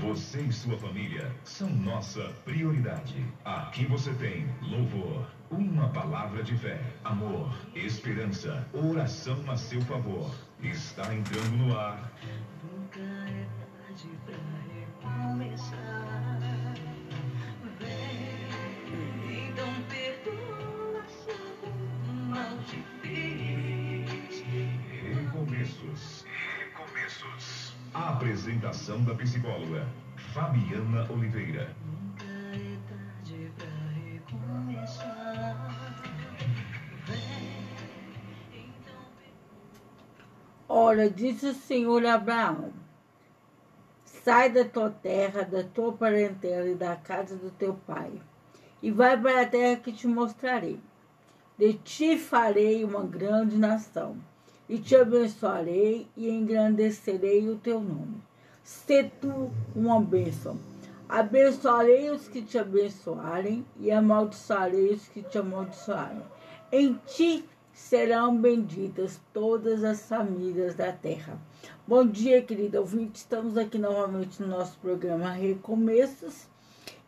Você e sua família são nossa prioridade. Aqui você tem louvor, uma palavra de fé, amor, esperança, oração a seu favor. Está entrando no ar. Apresentação da psicóloga Fabiana Oliveira. Ora, disse o Senhor a Abraão: Sai da tua terra, da tua parentela e da casa do teu pai, e vai para a terra que te mostrarei. De ti farei uma grande nação, e te abençoarei e engrandecerei o teu nome. Se tu uma bênção. Abençoarei os que te abençoarem e amaldiçoarei os que te amaldiçoarem. Em ti serão benditas todas as famílias da terra. Bom dia, querido ouvinte. Estamos aqui novamente no nosso programa Recomeços.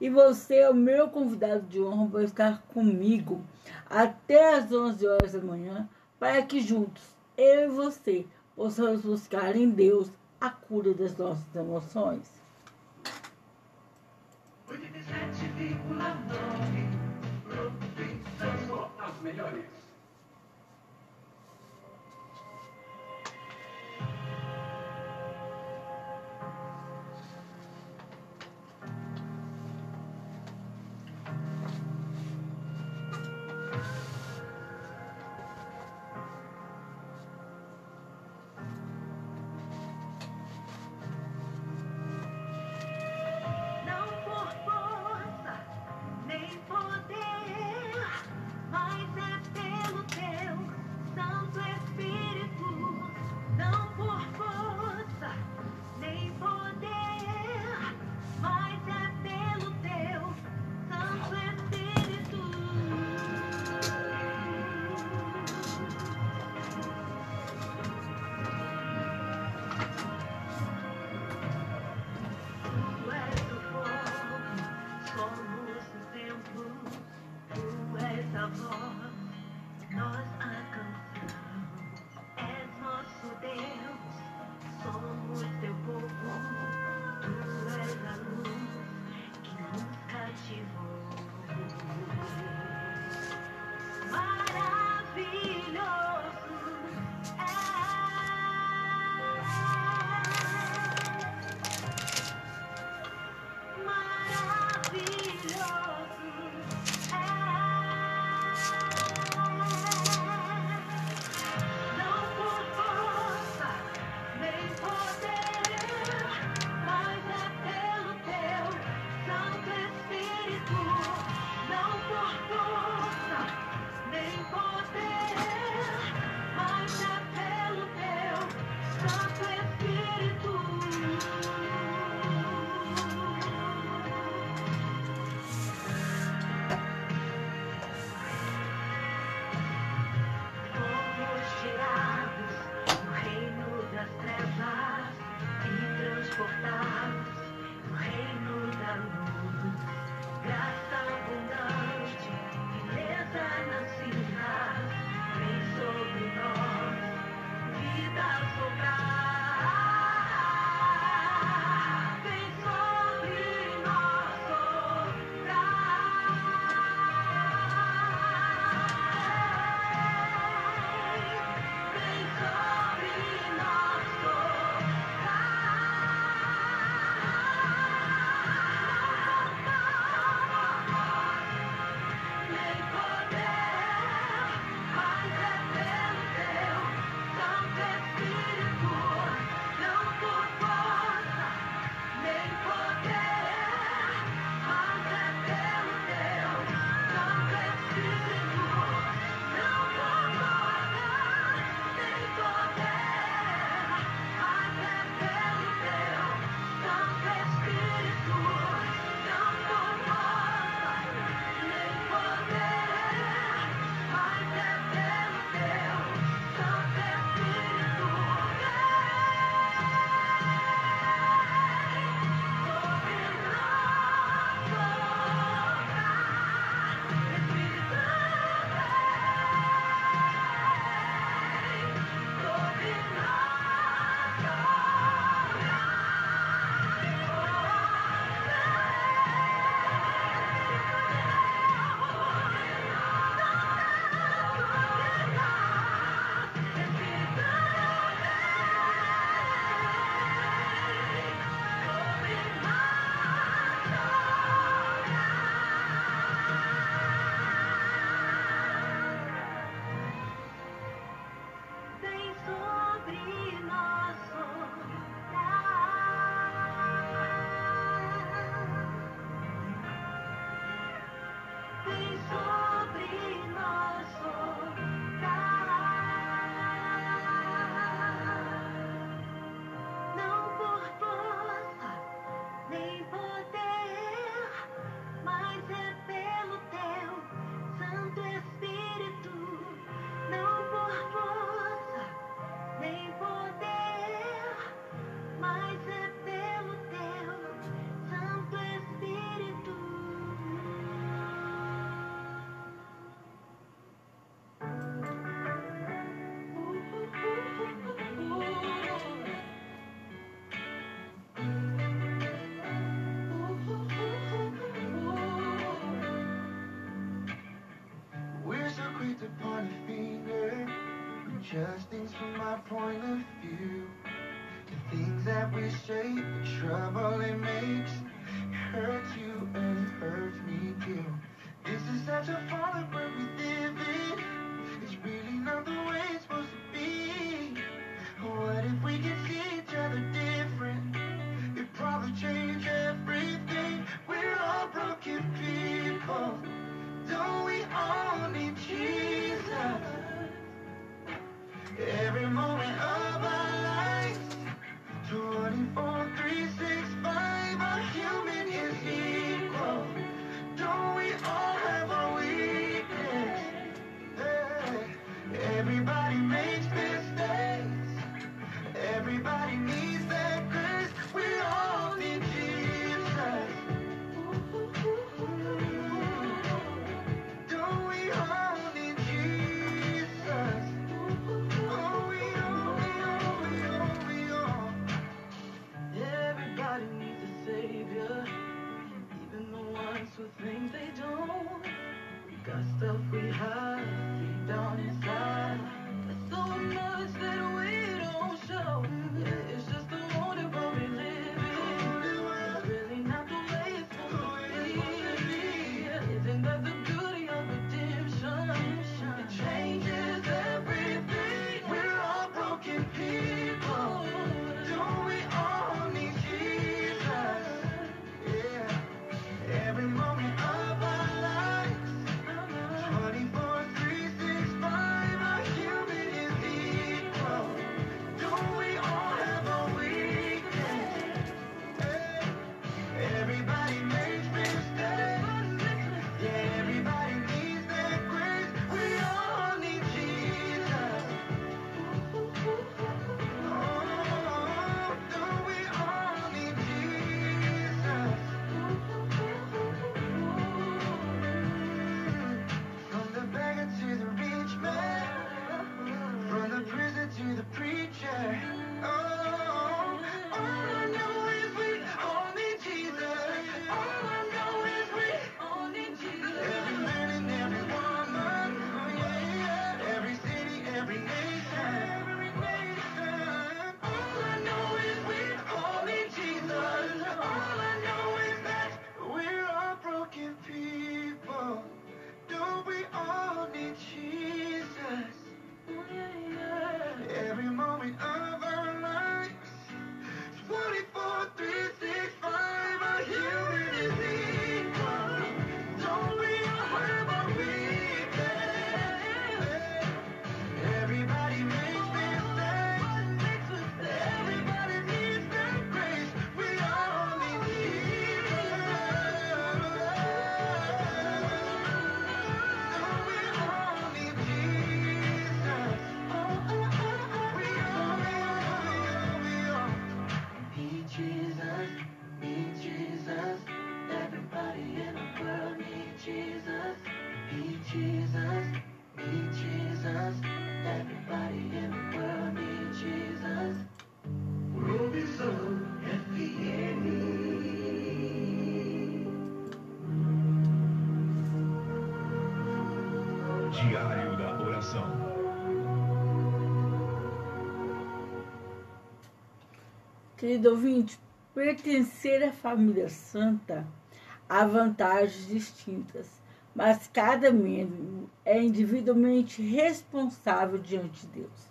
E você é o meu convidado de honra para estar comigo até às 11 horas da manhã, para que juntos, eu e você, possamos buscar em Deus a cura das nossas emoções. 87,9 Só as melhores. Judge things from my point of view. The things that we say, the trouble it makes, hurts Querido ouvinte, pertencer à família santa há vantagens distintas, mas cada membro é individualmente responsável diante de Deus.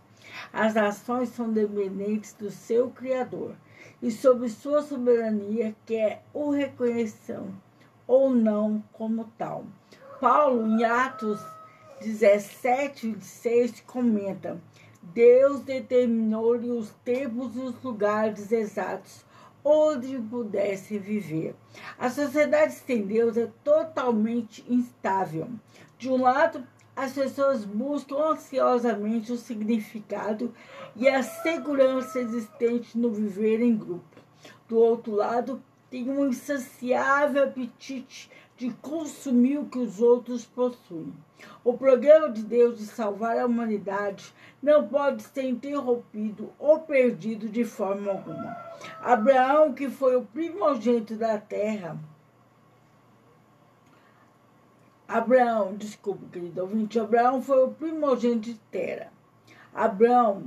As ações são dependentes do seu Criador e sob sua soberania, quer o reconheçam ou não como tal. Paulo, em Atos 17, 26, comenta Deus determinou-lhe os tempos e os lugares exatos onde pudesse viver. A sociedade sem Deus é totalmente instável. De um lado, as pessoas buscam ansiosamente o significado e a segurança existente no viver em grupo. Do outro lado, tem um insaciável apetite de consumir o que os outros possuem. O programa de Deus de salvar a humanidade não pode ser interrompido ou perdido de forma alguma. Abraão, que foi o primogênito da terra, Abraão, desculpe, querido ouvinte, Abraão foi o primogênito de Terra. Abraão,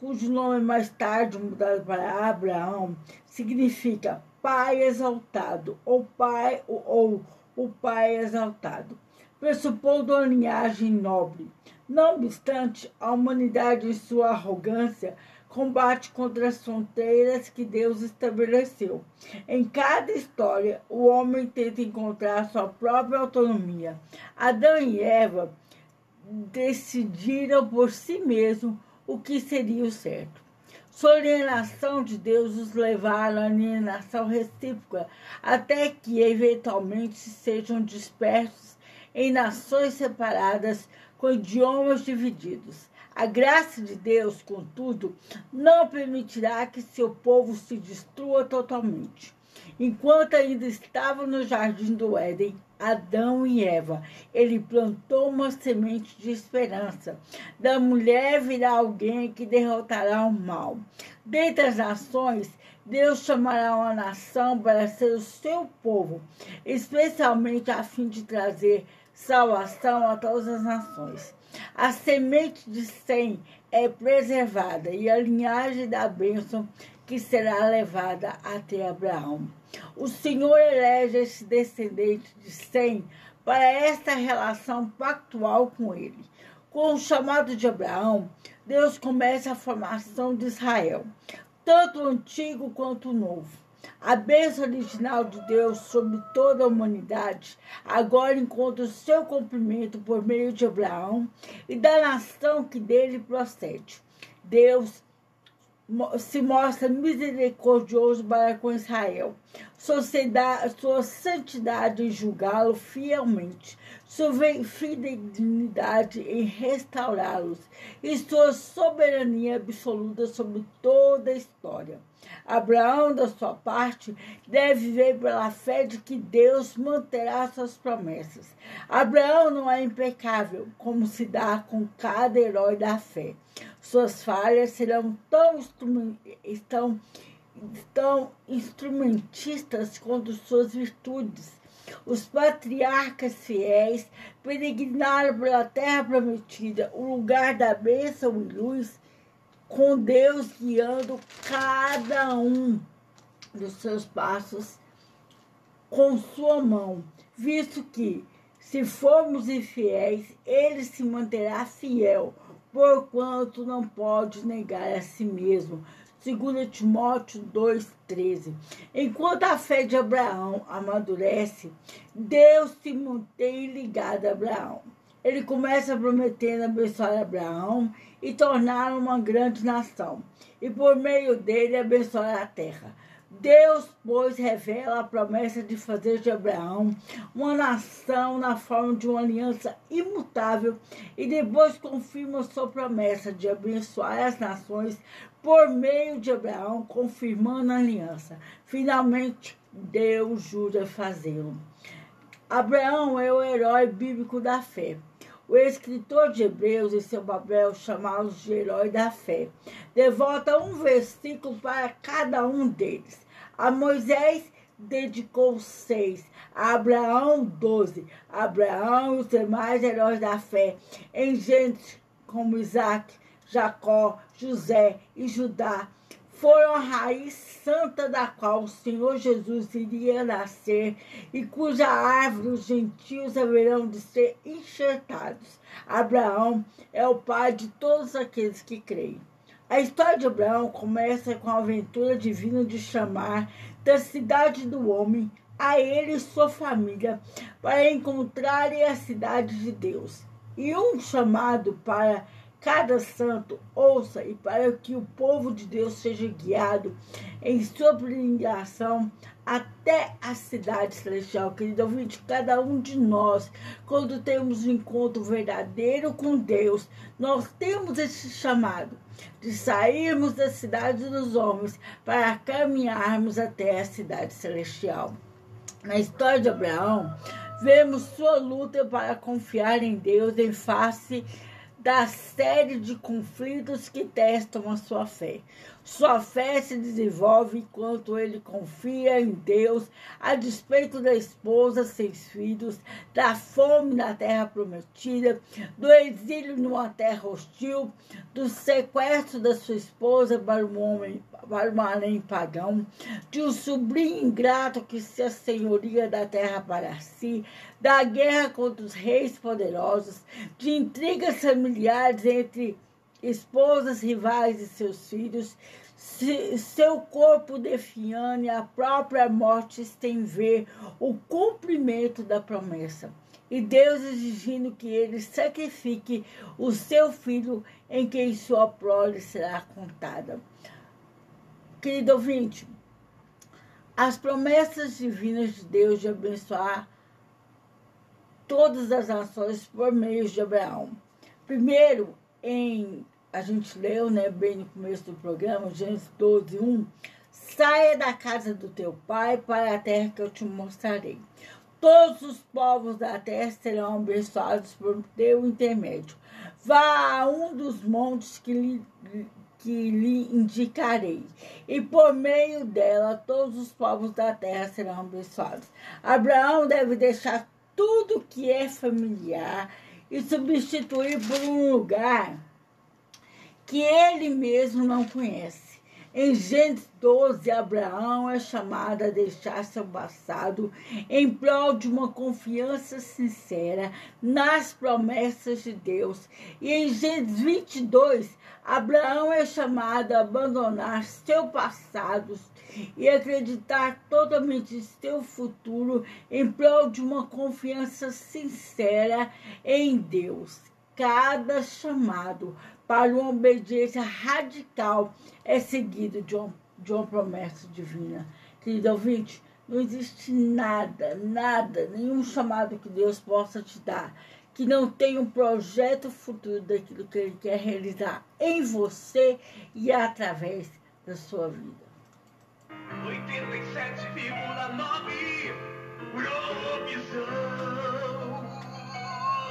cujo nome mais tarde mudado para Abraão, significa pai exaltado ou pai ou, ou o pai exaltado pressupondo uma linhagem nobre. Não obstante, a humanidade, em sua arrogância, combate contra as fronteiras que Deus estabeleceu. Em cada história, o homem tenta encontrar sua própria autonomia. Adão e Eva decidiram por si mesmos o que seria o certo. Sua alienação de Deus os levaram à alienação recíproca, até que eventualmente sejam dispersos em nações separadas com idiomas divididos. A graça de Deus, contudo, não permitirá que seu povo se destrua totalmente. Enquanto ainda estavam no jardim do Éden, Adão e Eva, ele plantou uma semente de esperança. Da mulher virá alguém que derrotará o mal. Dentre as nações, Deus chamará uma nação para ser o seu povo, especialmente a fim de trazer salvação a todas as nações. A semente de Sem é preservada e a linhagem da bênção que será levada até Abraão. O Senhor elege esse descendente de Sem para esta relação pactual com ele. Com o chamado de Abraão, Deus começa a formação de Israel, tanto o antigo quanto o novo. A bênção original de Deus sobre toda a humanidade agora encontra o seu cumprimento por meio de Abraão e da nação que dele procede. Deus se mostra misericordioso para com Israel, sua, santidade em julgá-lo fielmente, sua fidelidade em restaurá-los e sua soberania absoluta sobre toda a história. Abraão, da sua parte, deve viver pela fé de que Deus manterá suas promessas. Abraão não é impecável, como se dá com cada herói da fé. Suas falhas serão tão, tão, tão instrumentistas quanto suas virtudes. Os patriarcas fiéis peregrinaram pela terra prometida, o lugar da bênção e luz, com Deus guiando cada um dos seus passos com sua mão, visto que, se formos infiéis, ele se manterá fiel porquanto não pode negar a si mesmo. 2 Timóteo 2,13. Enquanto a fé de Abraão amadurece, Deus se mantém ligado a Abraão. Ele começa prometendo abençoar Abraão e torná-lo uma grande nação, e por meio dele abençoar a terra. Deus, pois, revela a promessa de fazer de Abraão uma nação na forma de uma aliança imutável e depois confirma sua promessa de abençoar as nações por meio de Abraão, confirmando a aliança. Finalmente, Deus jura fazê-lo. Abraão é o herói bíblico da fé. O escritor de Hebreus, em seu papel, chamá-los de herói da fé, devota um versículo para cada um deles. A Moisés dedicou seis, a Abraão doze, Abraão e os demais heróis da fé, em gente como Isaac, Jacó, José e Judá, foram a raiz santa da qual o Senhor Jesus iria nascer e cuja árvore os gentios haverão de ser enxertados. Abraão é o pai de todos aqueles que creem. A história de Abraão começa com a aventura divina de chamar da cidade do homem a ele e sua família para encontrarem a cidade de Deus. E um chamado para cada santo ouça e para que o povo de Deus seja guiado em sua peregrinação até a cidade celestial. Querido ouvinte, cada um de nós, quando temos um encontro verdadeiro com Deus, nós temos esse chamado de sairmos da cidade dos homens para caminharmos até a cidade celestial. Na história de Abraão, vemos sua luta para confiar em Deus em face da série de conflitos que testam a sua fé. Sua fé se desenvolve enquanto ele confia em Deus, a despeito da esposa, seus filhos, da fome na terra prometida, do exílio numa terra hostil, do sequestro da sua esposa para um homem para um além pagão, de um sobrinho ingrato que se assenhoria da terra para si, da guerra contra os reis poderosos, de intrigas familiares entre esposas rivais e seus filhos, se, seu corpo defiando e a própria morte tem ver o cumprimento da promessa. E Deus exigindo que ele sacrifique o seu filho em quem sua prole será contada. Querido ouvinte, as promessas divinas de Deus de abençoar todas as nações por meio de Abraão. Primeiro, em a gente leu, né, bem no começo do programa, Gênesis 12, 1, saia da casa do teu pai para a terra que eu te mostrarei. Todos os povos da terra serão abençoados por teu intermédio. Vá a um dos montes que lhe, que lhe indicarei, e por meio dela todos os povos da terra serão abençoados. Abraão deve deixar tudo que é familiar e substituir por um lugar que ele mesmo não conhece. Em Gênesis 12, Abraão é chamado a deixar seu passado em prol de uma confiança sincera nas promessas de Deus. E em Gênesis 22, Abraão é chamado a abandonar seu passado e acreditar totalmente em seu futuro em prol de uma confiança sincera em Deus. Cada chamado para uma obediência radical é seguido de uma, de uma promessa divina. Querido ouvinte, não existe nada, nada, nenhum chamado que Deus possa te dar que não tenha um projeto futuro daquilo que Ele quer realizar em você e através da sua vida. 87,9 Provisão.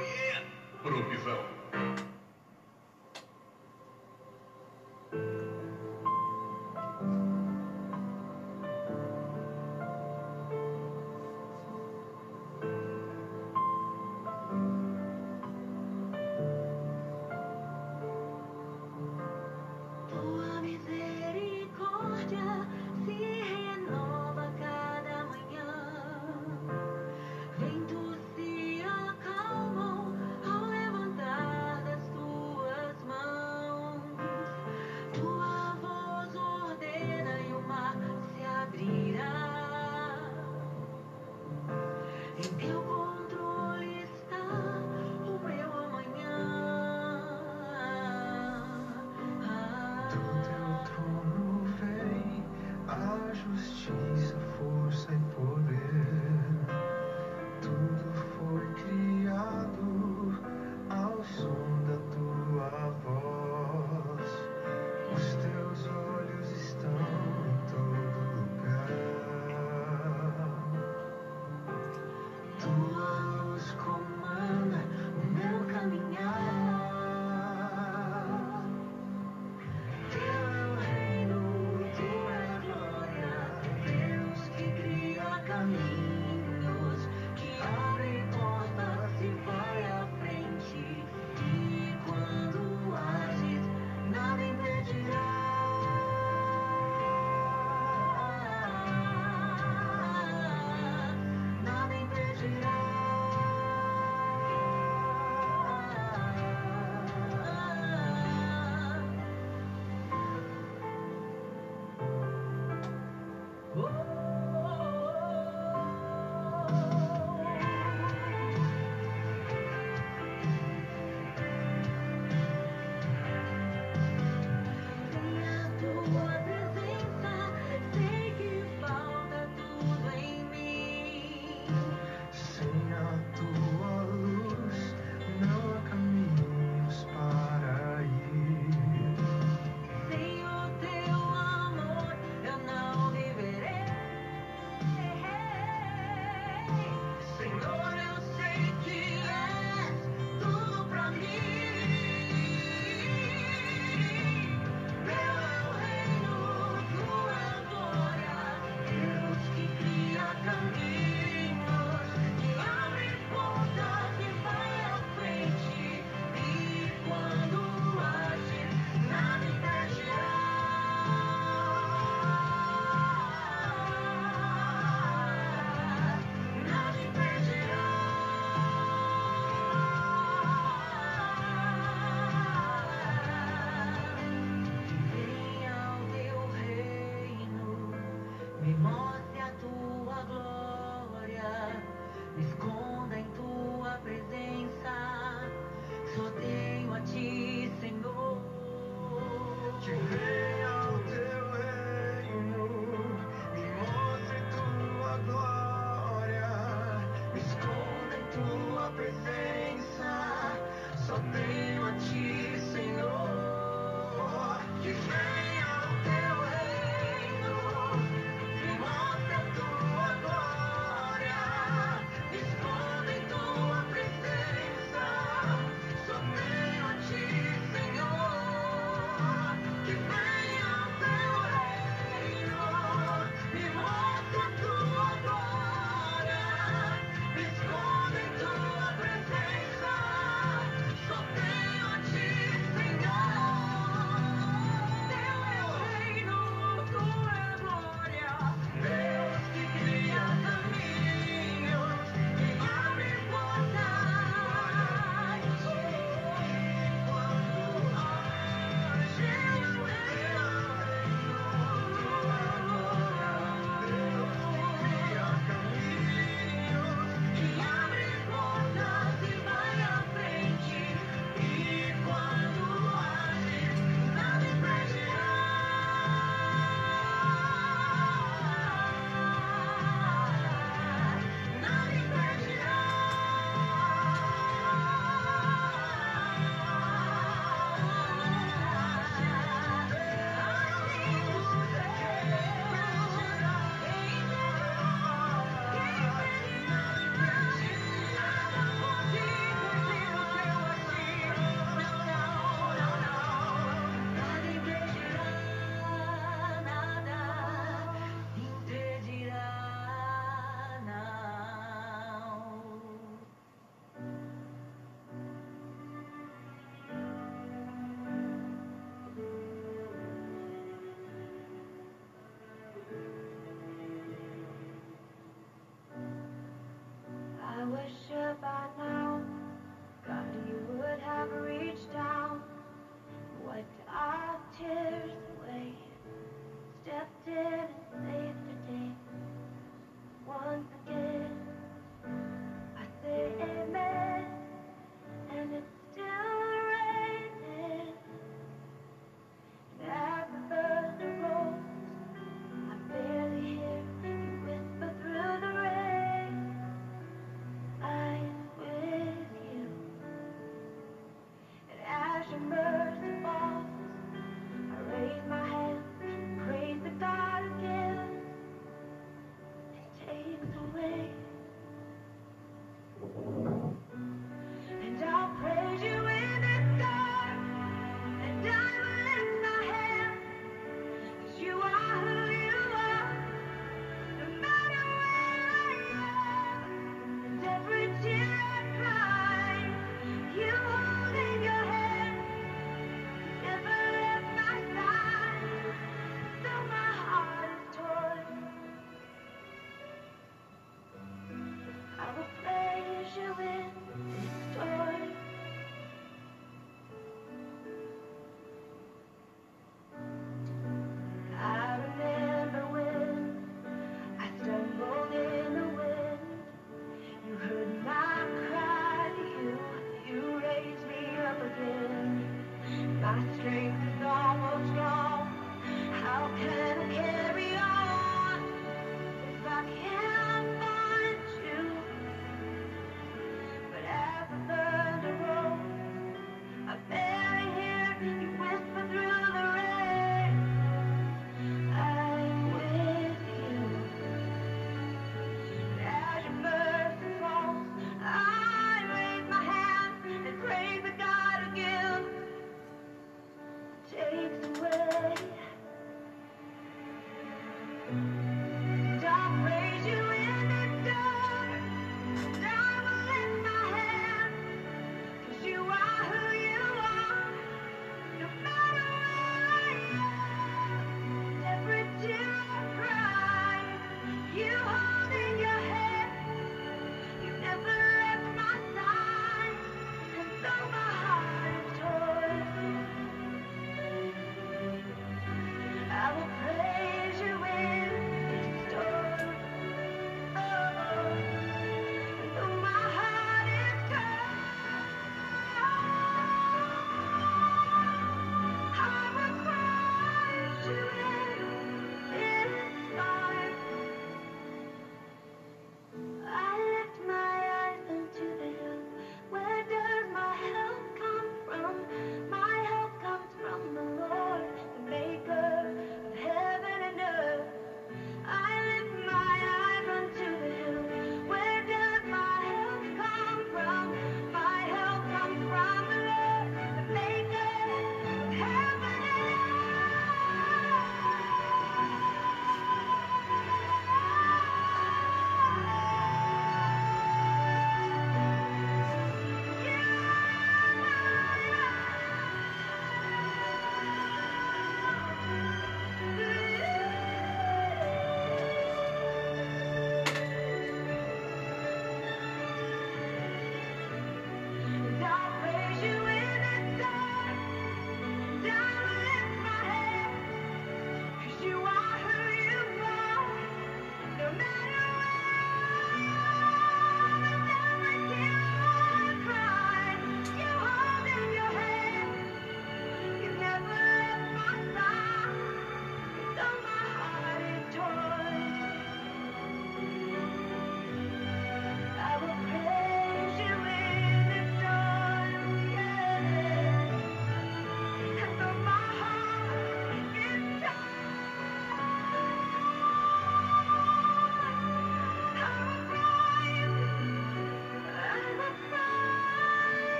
Yeah. Provisão.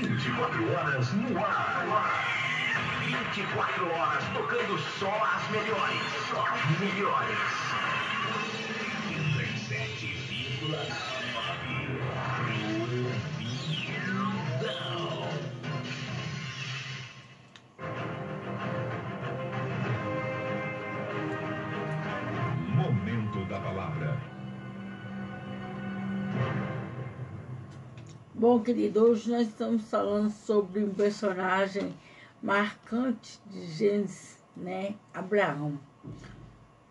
24 horas no ar. 24 horas tocando só as melhores. Só as melhores. Bom, querido, hoje nós estamos falando sobre um personagem marcante de Gênesis, né? Abraão.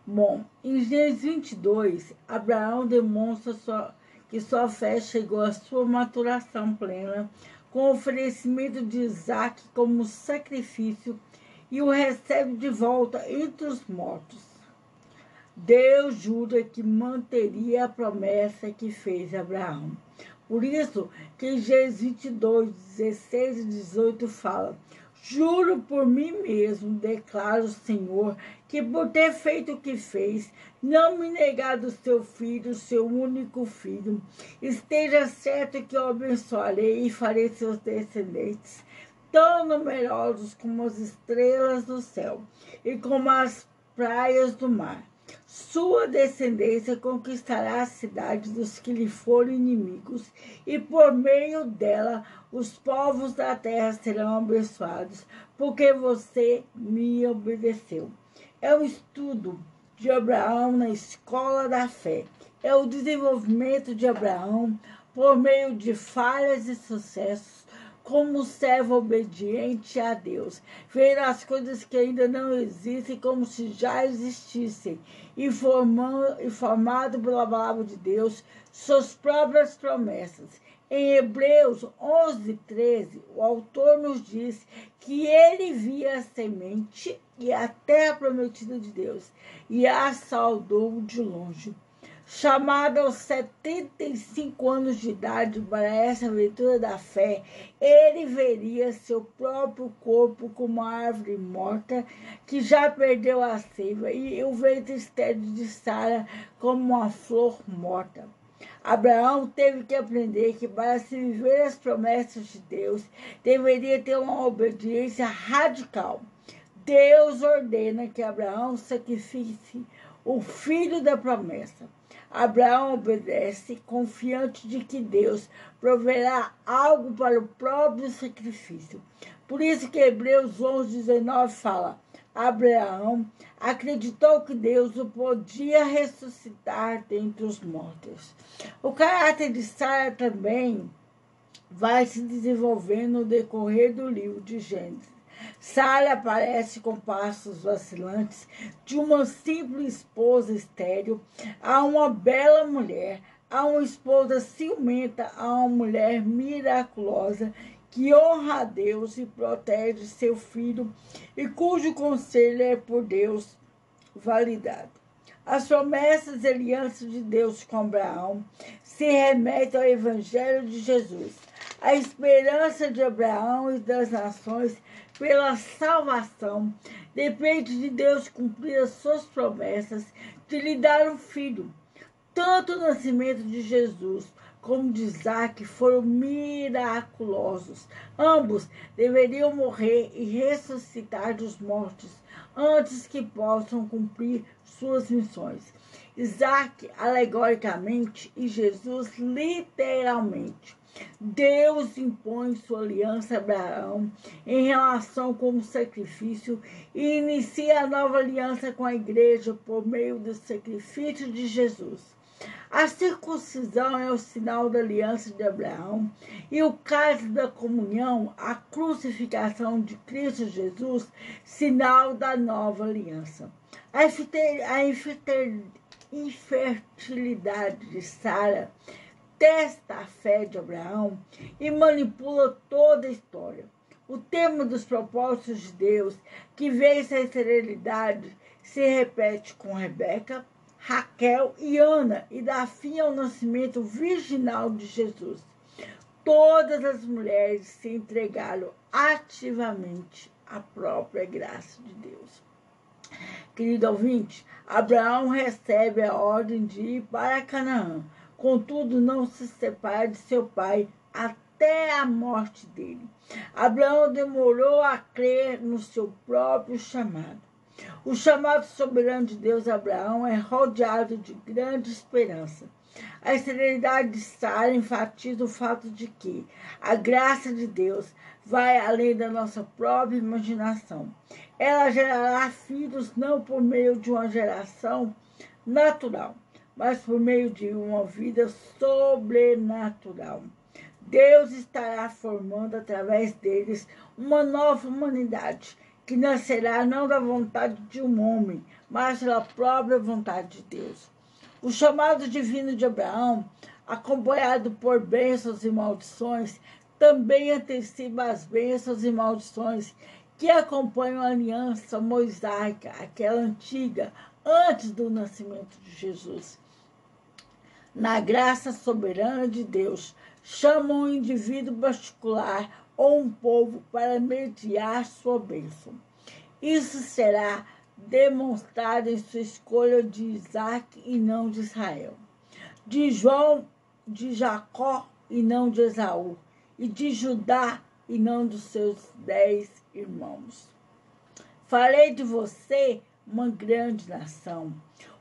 Bom, em Gênesis 22, Abraão demonstra sua, que sua fé chegou à sua maturação plena com o oferecimento de Isaac como sacrifício e o recebe de volta entre os mortos. Deus jura que manteria a promessa que fez a Abraão. Por isso que Gênesis 22, 16 e 18 fala: Juro por mim mesmo, declara o Senhor, que por ter feito o que fez, não me negar do seu filho, seu único filho, esteja certo que eu abençoarei e farei seus descendentes tão numerosos como as estrelas do céu e como as praias do mar. Sua descendência conquistará a cidade dos que lhe forem inimigos, e por meio dela os povos da terra serão abençoados, porque você me obedeceu. É o estudo de Abraão na escola da fé. É o desenvolvimento de Abraão por meio de falhas e sucessos como servo obediente a Deus, ver as coisas que ainda não existem como se já existissem, e formado pela palavra de Deus, suas próprias promessas. Em Hebreus 11, 13, o autor nos diz que ele via a semente e a terra prometida de Deus e a saudou de longe chamado aos 75 anos de idade para essa aventura da fé, ele veria seu próprio corpo como uma árvore morta que já perdeu a seiva e o ventre estéril de Sara como uma flor morta. Abraão teve que aprender que para se viver as promessas de Deus, deveria ter uma obediência radical. Deus ordena que Abraão sacrifique o filho da promessa. Abraão obedece, confiante de que Deus proverá algo para o próprio sacrifício. Por isso que Hebreus 11, 19 fala, Abraão acreditou que Deus o podia ressuscitar dentre os mortos. O caráter de Sara também vai se desenvolvendo no decorrer do livro de Gênesis. Sara aparece com passos vacilantes de uma simples esposa estéril a uma bela mulher, a uma esposa ciumenta, a uma mulher miraculosa que honra a Deus e protege seu filho e cujo conselho é por Deus validado. As promessas e alianças de Deus com Abraão se remetem ao Evangelho de Jesus. A esperança de Abraão e das nações pela salvação depende de Deus cumprir as suas promessas de lhe dar um filho. Tanto o nascimento de Jesus como de Isaac foram miraculosos. Ambos deveriam morrer e ressuscitar dos mortos antes que possam cumprir suas missões. Isaac, alegoricamente, e Jesus, literalmente. Deus impõe sua aliança a Abraão em relação com o sacrifício e inicia a nova aliança com a igreja por meio do sacrifício de Jesus. A circuncisão é o sinal da aliança de Abraão e o caso da comunhão, a crucificação de Cristo Jesus, sinal da nova aliança. A infertilidade de Sara testa a fé de Abraão e manipula toda a história. O tema dos propósitos de Deus, que vence a esterilidade, se repete com Rebeca, Raquel e Ana e dá fim ao nascimento virginal de Jesus. Todas as mulheres se entregaram ativamente à própria graça de Deus. Querido ouvinte, Abraão recebe a ordem de ir para Canaã, contudo não se separa de seu pai até a morte dele. Abraão demorou a crer no seu próprio chamado. O chamado soberano de Deus Abraão é rodeado de grande esperança. A esterilidade de Sara enfatiza o fato de que a graça de Deus vai além da nossa própria imaginação. Ela gerará filhos não por meio de uma geração natural, mas por meio de uma vida sobrenatural. Deus estará formando através deles uma nova humanidade que nascerá não da vontade de um homem, mas pela própria vontade de Deus. O chamado divino de Abraão, acompanhado por bênçãos e maldições, também antecipa as bênçãos e maldições que acompanham a aliança mosaica, aquela antiga, antes do nascimento de Jesus. Na graça soberana de Deus, chama um indivíduo particular ou um povo para mediar sua bênção. Isso será demonstrado em sua escolha de Isaac e não de Israel, de João, de Jacó e não de Esaú, e de Judá e não dos seus dez irmãos. Farei de você uma grande nação.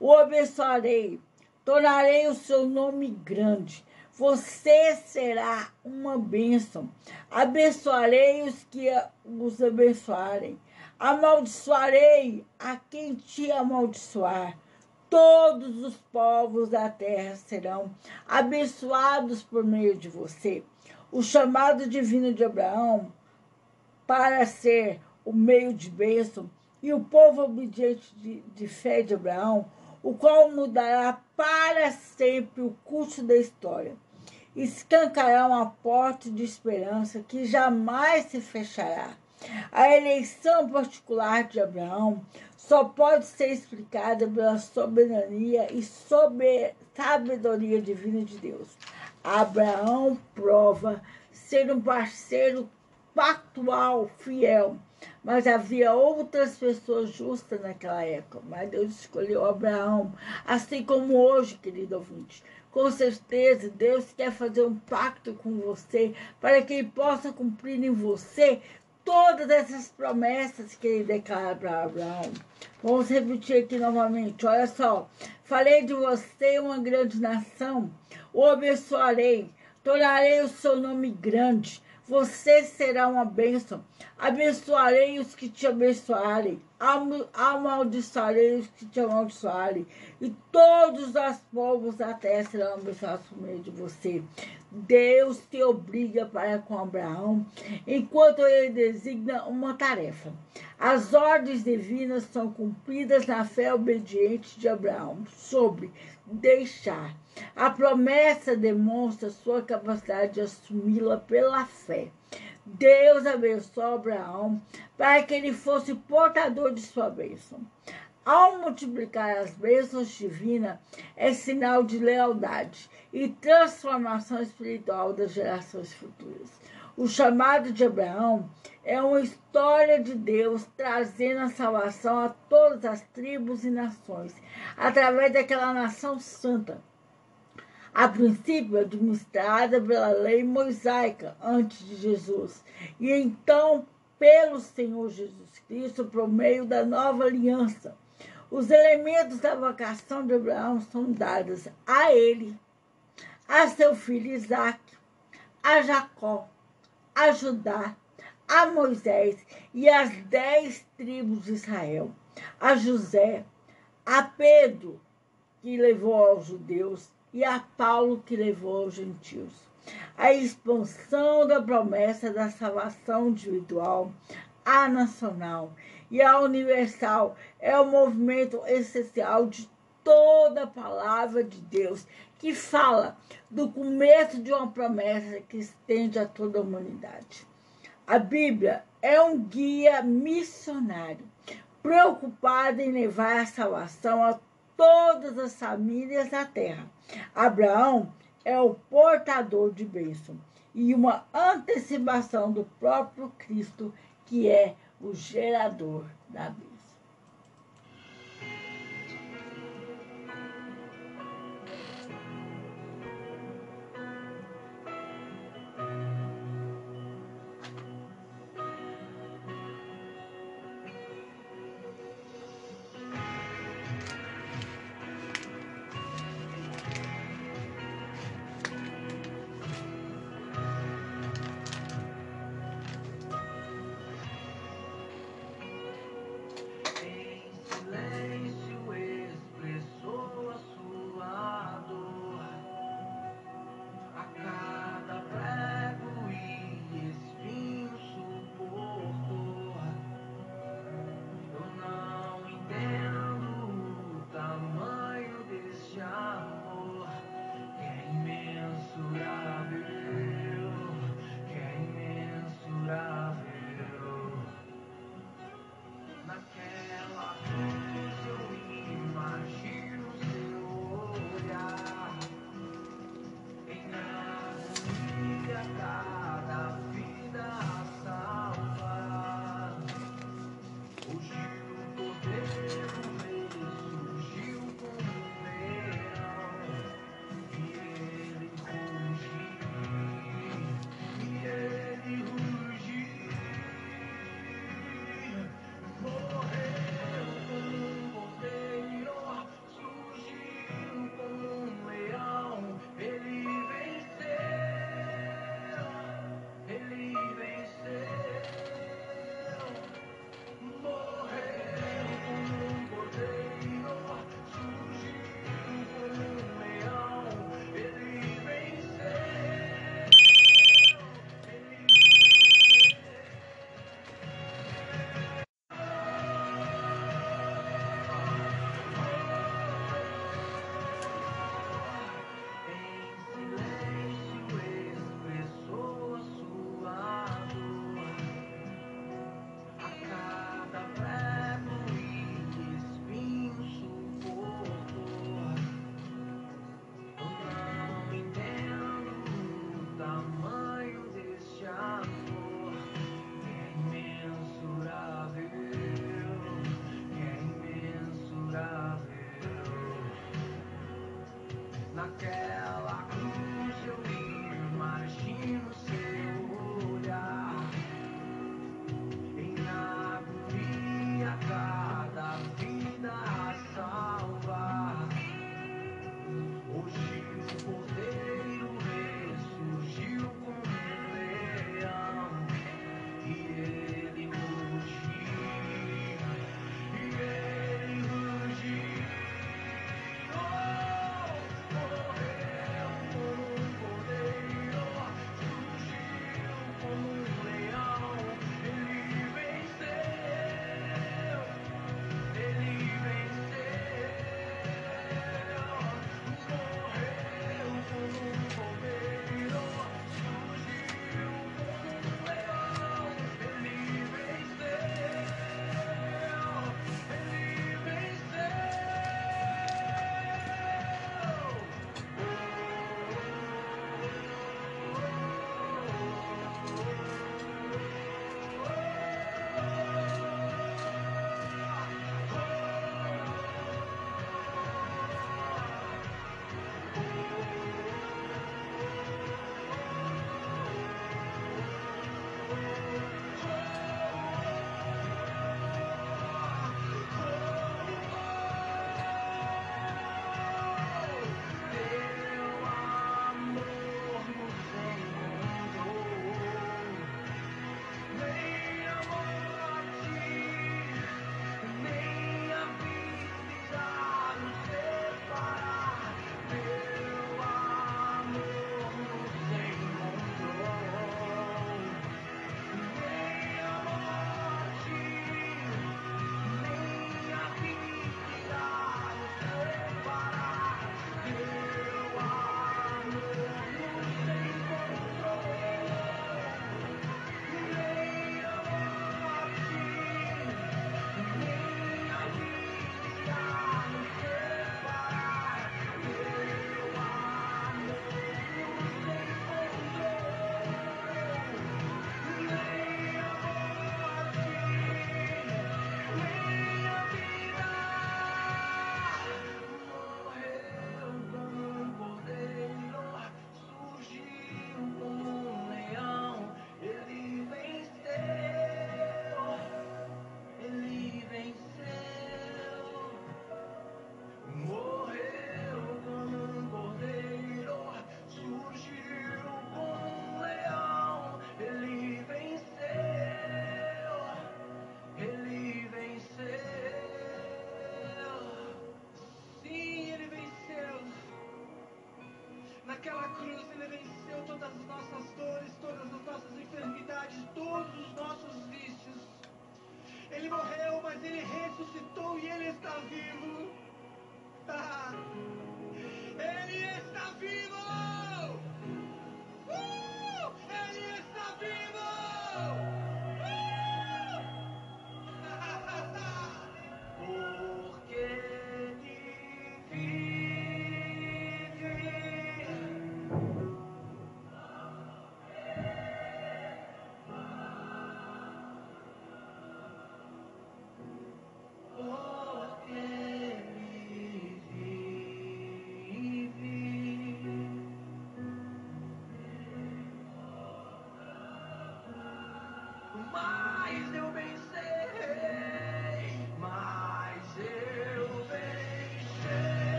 O abençoarei, tornarei o seu nome grande. Você será uma bênção. Abençoarei os que os abençoarem. Amaldiçoarei a quem te amaldiçoar. Todos os povos da terra serão abençoados por meio de você. O chamado divino de Abraão para ser o meio de bênção e o povo obediente de, de fé de Abraão, o qual mudará para sempre o curso da história. Escancará uma porta de esperança que jamais se fechará. A eleição particular de Abraão só pode ser explicada pela soberania e sober, sabedoria divina de Deus. Abraão prova ser um parceiro pactual, fiel, mas havia outras pessoas justas naquela época. Mas Deus escolheu Abraão, assim como hoje, querido ouvinte. Com certeza, Deus quer fazer um pacto com você para que Ele possa cumprir em você todas essas promessas que Ele declara para Abraão. Vamos repetir aqui novamente. Olha só. Falei de você uma grande nação. O abençoarei. Tornarei o seu nome grande você será uma bênção. Abençoarei os que te abençoarem. Amaldiçoarei os que te amaldiçoarem. E todos os povos da terra serão abençoados por meio de você. Deus te obriga para com Abraão, enquanto ele designa uma tarefa. As ordens divinas são cumpridas na fé obediente de Abraão sobre deixar a promessa demonstra sua capacidade de assumi-la pela fé. Deus abençoou Abraão para que ele fosse portador de sua bênção. Ao multiplicar as bênçãos divinas, é sinal de lealdade e transformação espiritual das gerações futuras. O chamado de Abraão é uma história de Deus trazendo a salvação a todas as tribos e nações, através daquela nação santa a princípio administrada pela lei mosaica antes de Jesus, e então pelo Senhor Jesus Cristo por meio da nova aliança. Os elementos da vocação de Abraão são dados a ele, a seu filho Isaac, a Jacó, a Judá, a Moisés e às dez tribos de Israel, a José, a Pedro, que levou aos judeus, e a Paulo que levou aos gentios. A expansão da promessa da salvação individual a nacional e a universal é o movimento essencial de toda a palavra de Deus que fala do começo de uma promessa que estende a toda a humanidade. A Bíblia é um guia missionário preocupado em levar a salvação a todas as famílias da terra. Abraão é o portador de bênção e uma antecipação do próprio Cristo, que é o gerador da bênção. before.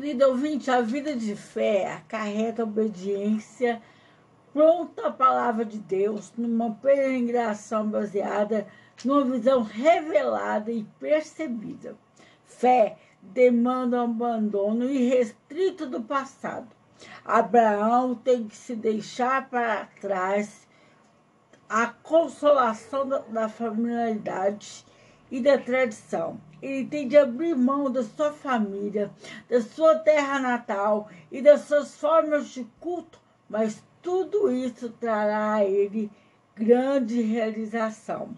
Querido ouvinte, a vida de fé acarreta obediência pronta à palavra de Deus, numa peregrinação baseada numa visão revelada e percebida. Fé demanda um abandono irrestrito do passado. Abraão tem que se deixar para trás a consolação da, da familiaridade e da tradição. Ele tem de abrir mão da sua família, da sua terra natal e das suas formas de culto, mas tudo isso trará a ele grande realização.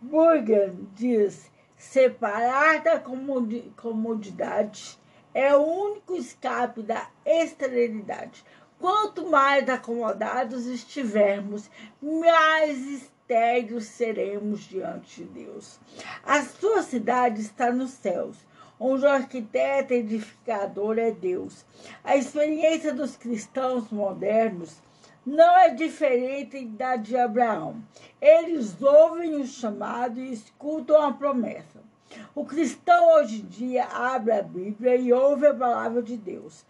Burger diz: separar da comodi- comodidade é o único escape da esterilidade. Quanto mais acomodados estivermos, mais estéreis seremos diante de Deus. A sua cidade está nos céus, onde o arquiteto edificador é Deus. A experiência dos cristãos modernos não é diferente da de Abraão. Eles ouvem o chamado e escutam a promessa. O cristão hoje em dia abre a Bíblia e ouve a palavra de Deus.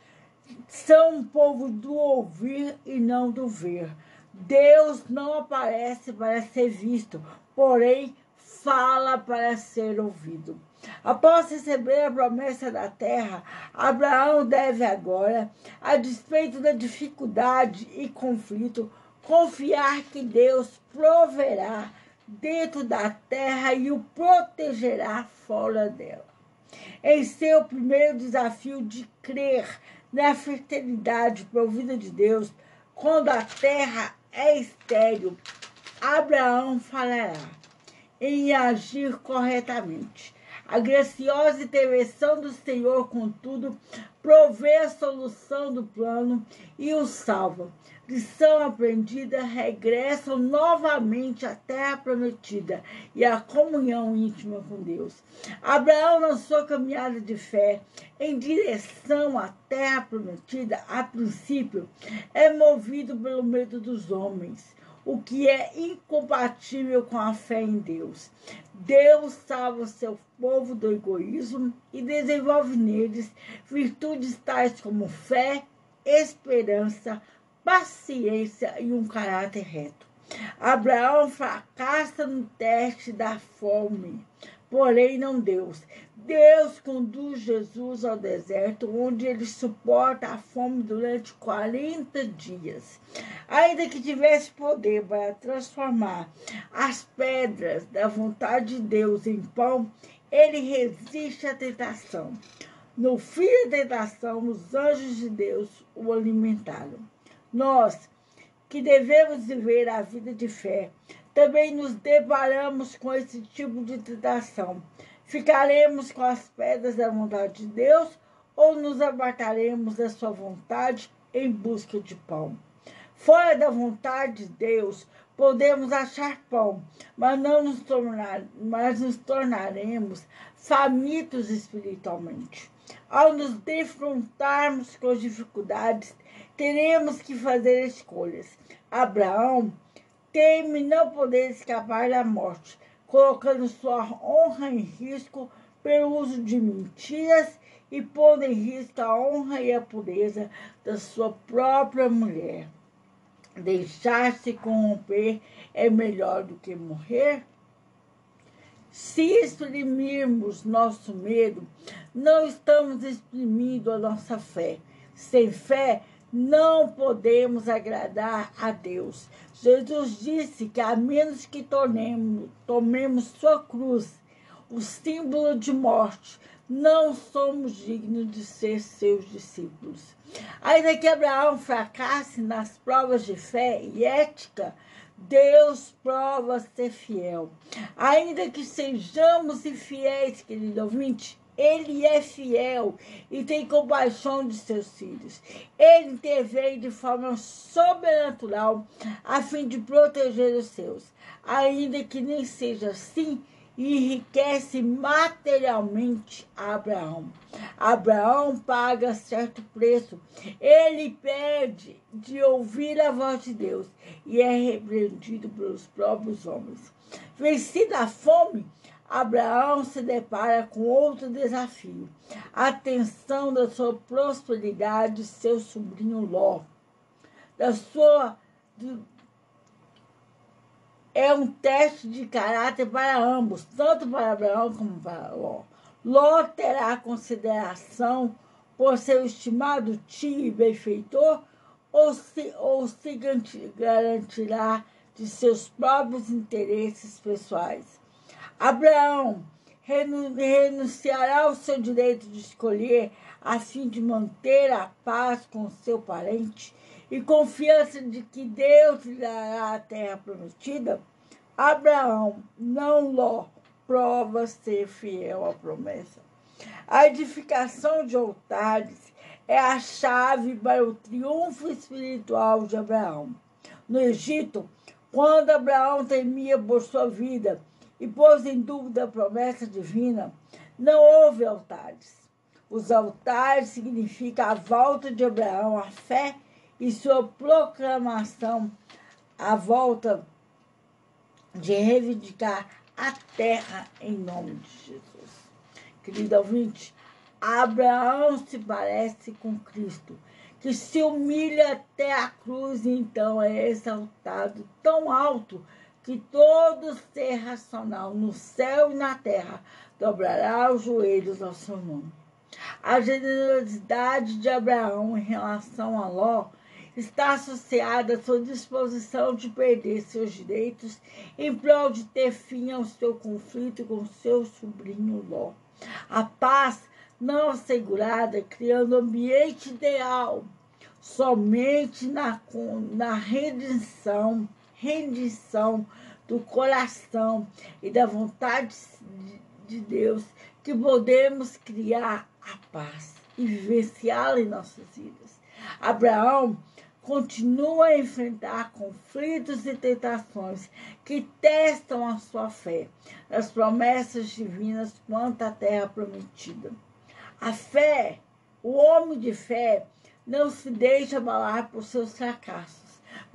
São um povo do ouvir e não do ver. Deus não aparece para ser visto, porém fala para ser ouvido. Após receber a promessa da terra, Abraão deve agora, a despeito da dificuldade e conflito, confiar que Deus proverá dentro da terra e o protegerá fora dela. Em seu primeiro desafio de crer na fertilidade provida de Deus, quando a terra é estéril, Abraão falará em agir corretamente. A graciosa intervenção do Senhor, contudo, provê a solução do plano e o salva. Lição aprendida, regressam novamente à terra prometida e à comunhão íntima com Deus. Abraão, sua caminhada de fé em direção à terra prometida, a princípio, é movido pelo medo dos homens o que é incompatível com a fé em Deus. Deus salva o seu povo do egoísmo e desenvolve neles virtudes tais como fé, esperança, paciência e um caráter reto. Abraão fracassa no teste da fome, porém não Deus. Deus conduz Jesus ao deserto, onde ele suporta a fome durante 40 dias. Ainda que tivesse poder para transformar as pedras da vontade de Deus em pão, ele resiste à tentação. No fim da tentação, os anjos de Deus o alimentaram. Nós, que devemos viver a vida de fé, também nos deparamos com esse tipo de tentação. Ficaremos com as pedras da vontade de Deus ou nos apartaremos da sua vontade em busca de pão? Fora da vontade de Deus, podemos achar pão, mas não nos tornar, mas nos tornaremos famintos espiritualmente. Ao nos defrontarmos com as dificuldades, teremos que fazer escolhas. Abraão teme não poder escapar da morte, colocando sua honra em risco pelo uso de mentiras e pondo em risco a honra e a pureza da sua própria mulher. Deixar-se corromper é melhor do que morrer? Se exprimirmos nosso medo, não estamos exprimindo a nossa fé. Sem fé, não podemos agradar a Deus. Jesus disse que, a menos que tornemos, tomemos sua cruz, o símbolo de morte, não somos dignos de ser seus discípulos. Ainda que Abraão fracasse nas provas de fé e ética, Deus prova ser fiel. Ainda que sejamos infiéis, querido ouvinte, ele é fiel e tem compaixão de seus filhos. Ele intervém de forma sobrenatural a fim de proteger os seus. Ainda que nem seja assim, enriquece materialmente Abraão. Abraão paga certo preço. Ele pede de ouvir a voz de Deus e é repreendido pelos próprios homens. Vencida a fome, Abraão se depara com outro desafio: a tensão da sua prosperidade, seu sobrinho Ló, da sua é um teste de caráter para ambos, tanto para Abraão como para Ló. Ló terá consideração por seu estimado tio e benfeitor ou se, ou se garantirá de seus próprios interesses pessoais. Abraão renunciará ao seu direito de escolher a fim de manter a paz com seu parente e confiança de que Deus lhe dará a terra prometida, Abraão, não Ló, prova ser fiel à promessa. A edificação de altares é a chave para o triunfo espiritual de Abraão. No Egito, quando Abraão temia por sua vida e pôs em dúvida a promessa divina, não houve altares. Os altares significam a volta de Abraão à fé e sua proclamação à volta de reivindicar a terra em nome de Jesus. Querido ouvinte, Abraão se parece com Cristo, que se humilha até a cruz e então é exaltado tão alto que todo ser racional no céu e na terra dobrará os joelhos ao seu nome. A generosidade de Abraão em relação a Ló está associada à sua disposição de perder seus direitos em prol de ter fim ao seu conflito com seu sobrinho Ló. A paz não assegurada, criando ambiente ideal, somente na, na rendição, rendição do coração e da vontade de Deus que podemos criar a paz e vivenciá-la em nossas vidas. Abraão continua a enfrentar conflitos e tentações que testam a sua fé nas promessas divinas quanto à terra prometida. A fé, o homem de fé, não se deixa abalar por seus fracassos,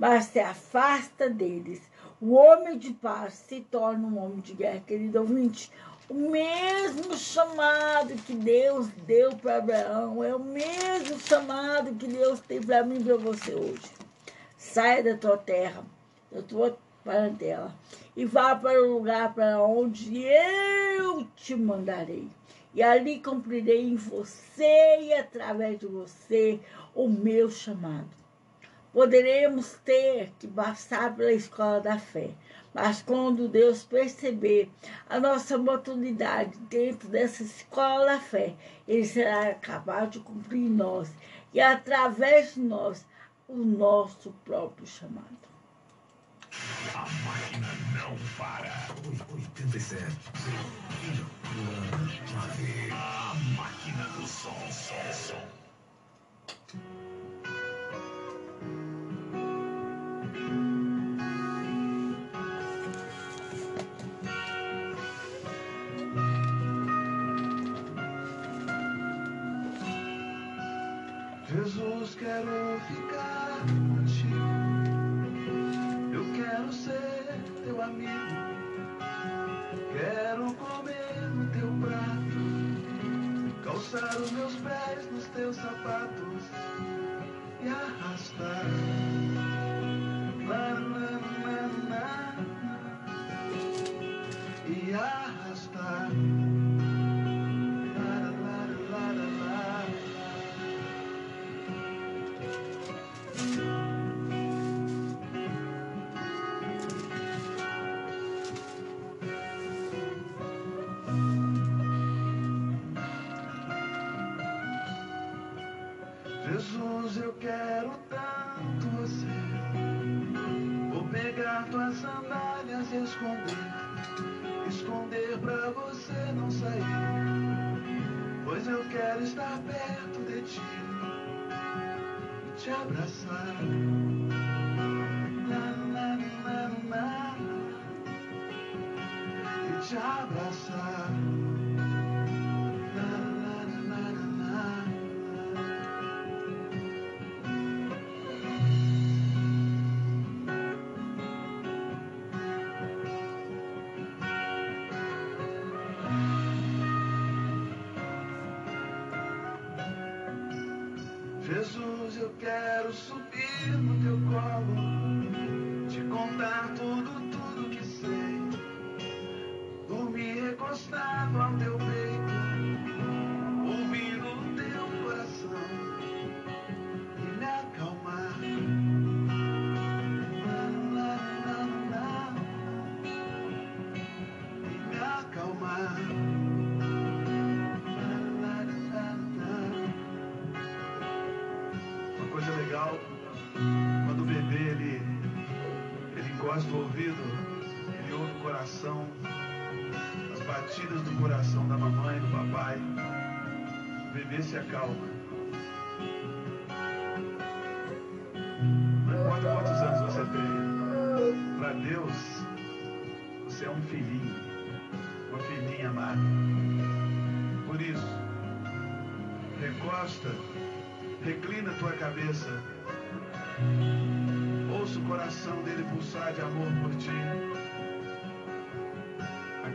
mas se afasta deles. O homem de paz se torna um homem de guerra, querido ouvinte o mesmo chamado que Deus deu para Abraão é o mesmo chamado que Deus tem para mim e para você hoje. Saia da tua terra, da tua parentela, e vá para o lugar para onde eu te mandarei. E ali cumprirei em você e através de você o meu chamado. Poderemos ter que passar pela escola da fé, mas quando Deus perceber a nossa oportunidade dentro dessa escola da fé, Ele será capaz de cumprir em nós e através de nós o nosso próprio chamado. A máquina não para. 87. A máquina do som, som, som.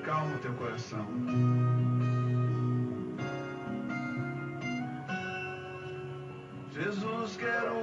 Acalma o teu coração. Jesus, quero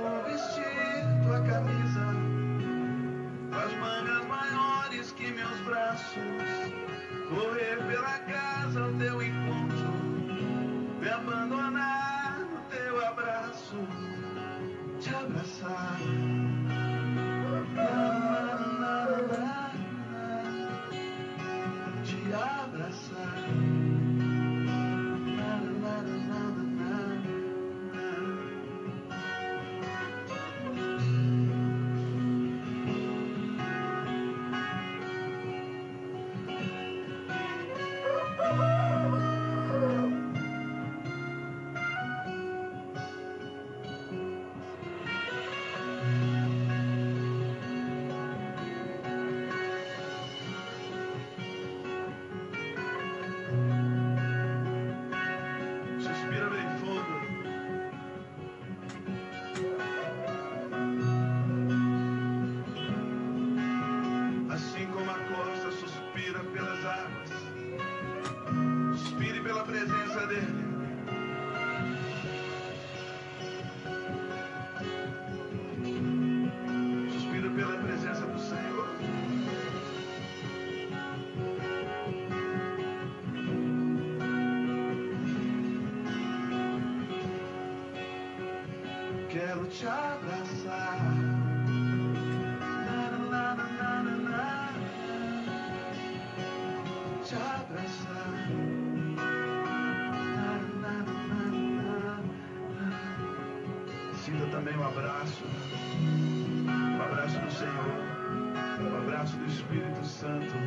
Santo.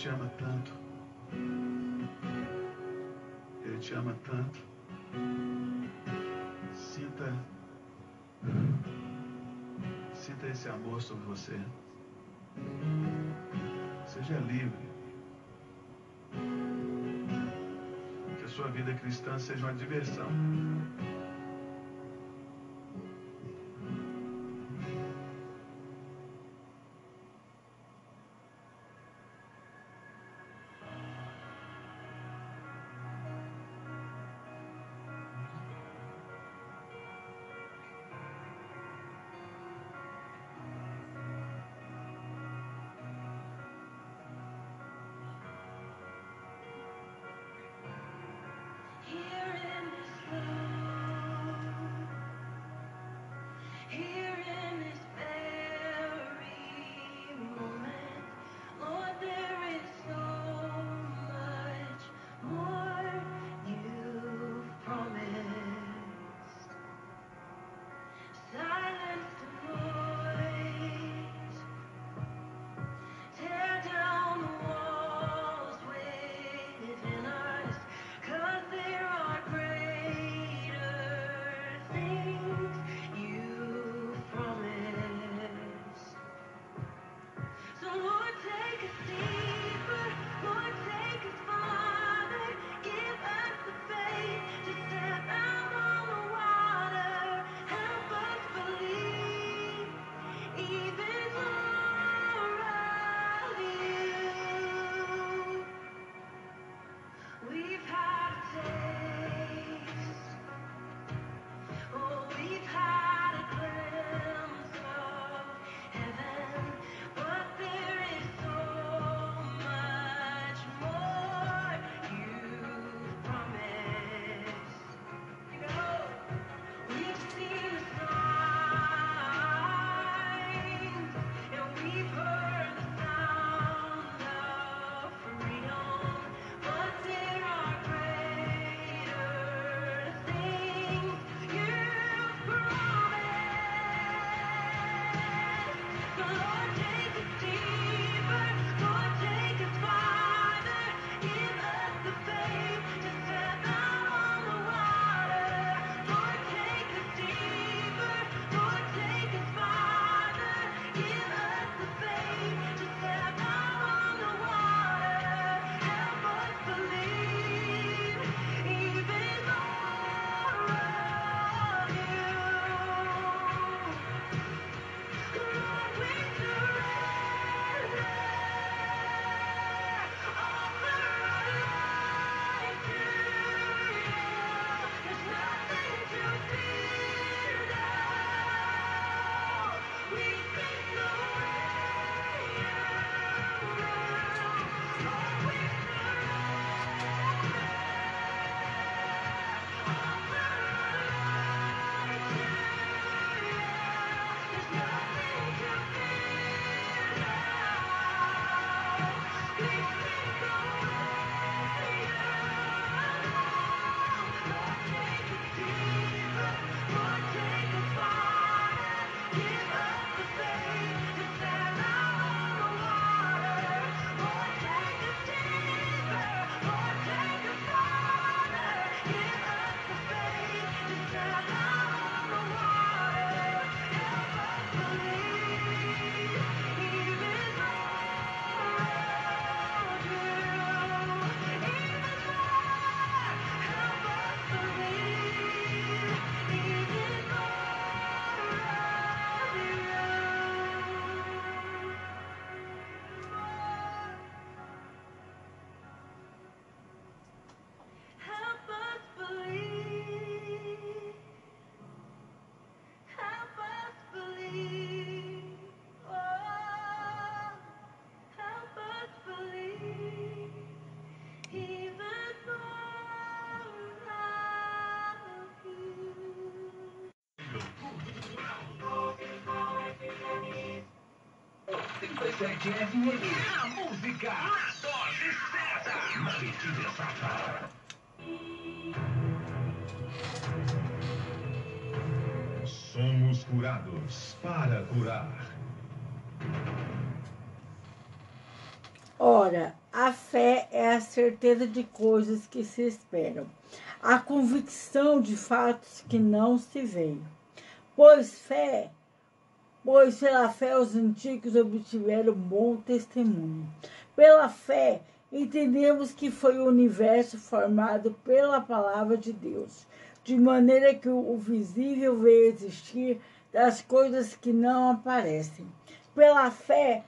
Te ama tanto. Ele te ama tanto. Sinta. Sinta esse amor sobre você. Seja livre. Que a sua vida cristã seja uma diversão. 97 FM. A música na dose certa. Na medida exata. Somos curados para curar. Ora, a fé é a certeza de coisas que se esperam, a convicção de fatos que não se veem. Pois fé, pois pela fé os antigos obtiveram bom testemunho. Pela fé entendemos que foi o universo formado pela palavra de Deus, de maneira que o visível veio existir das coisas que não aparecem. Pela fé,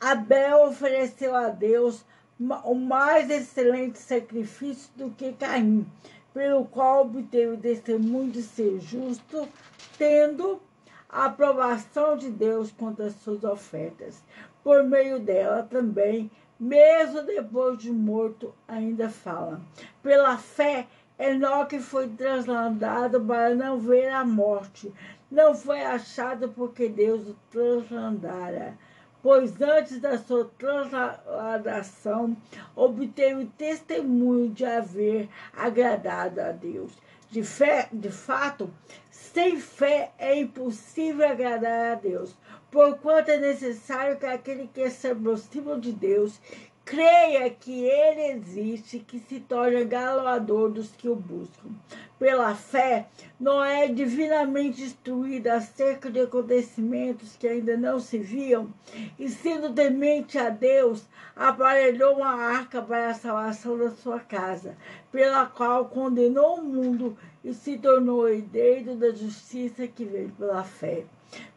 Abel ofereceu a Deus o mais excelente sacrifício do que Caim, pelo qual obteve testemunho de ser justo, tendo a aprovação de Deus quanto às suas ofertas. Por meio dela também, mesmo depois de morto, ainda fala. Pela fé, Enoque foi trasladado para não ver a morte. Não foi achado porque Deus o trasladara pois antes da sua transladação obteve testemunho de haver agradado a Deus. De, fé, de fato, sem fé é impossível agradar a Deus, porquanto é necessário que aquele que se aproxima de Deus creia que ele existe, que se torna galardador dos que o buscam. Pela fé, Noé, divinamente instruído acerca de acontecimentos que ainda não se viam, e sendo temente a Deus, aparelhou uma arca para a salvação da sua casa, pela qual condenou o mundo e se tornou herdeiro da justiça que vem pela fé.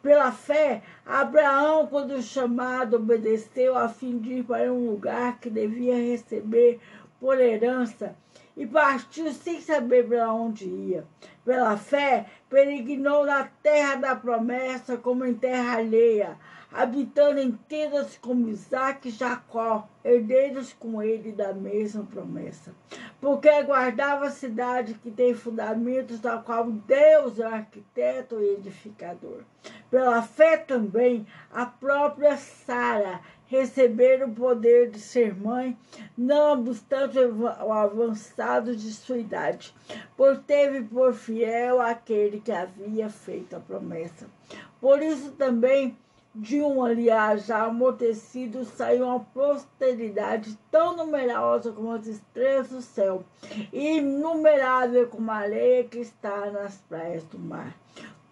Pela fé, Abraão, quando chamado, obedeceu a fim de ir para um lugar que devia receber por herança e partiu sem saber para onde ia. Pela fé, peregrinou na terra da promessa como em terra alheia, habitando em tendas como Isaac e Jacó, herdeiros com ele da mesma promessa. Porque guardava a cidade que tem fundamentos, da qual Deus é arquiteto e edificador. Pela fé também, a própria Sara receber o poder de ser mãe, não obstante o avançado de sua idade, pois teve por fiel aquele que havia feito a promessa. Por isso também, de um aliás já amortecido, saiu uma posteridade tão numerosa como as estrelas do céu, e inumerável como a areia que está nas praias do mar.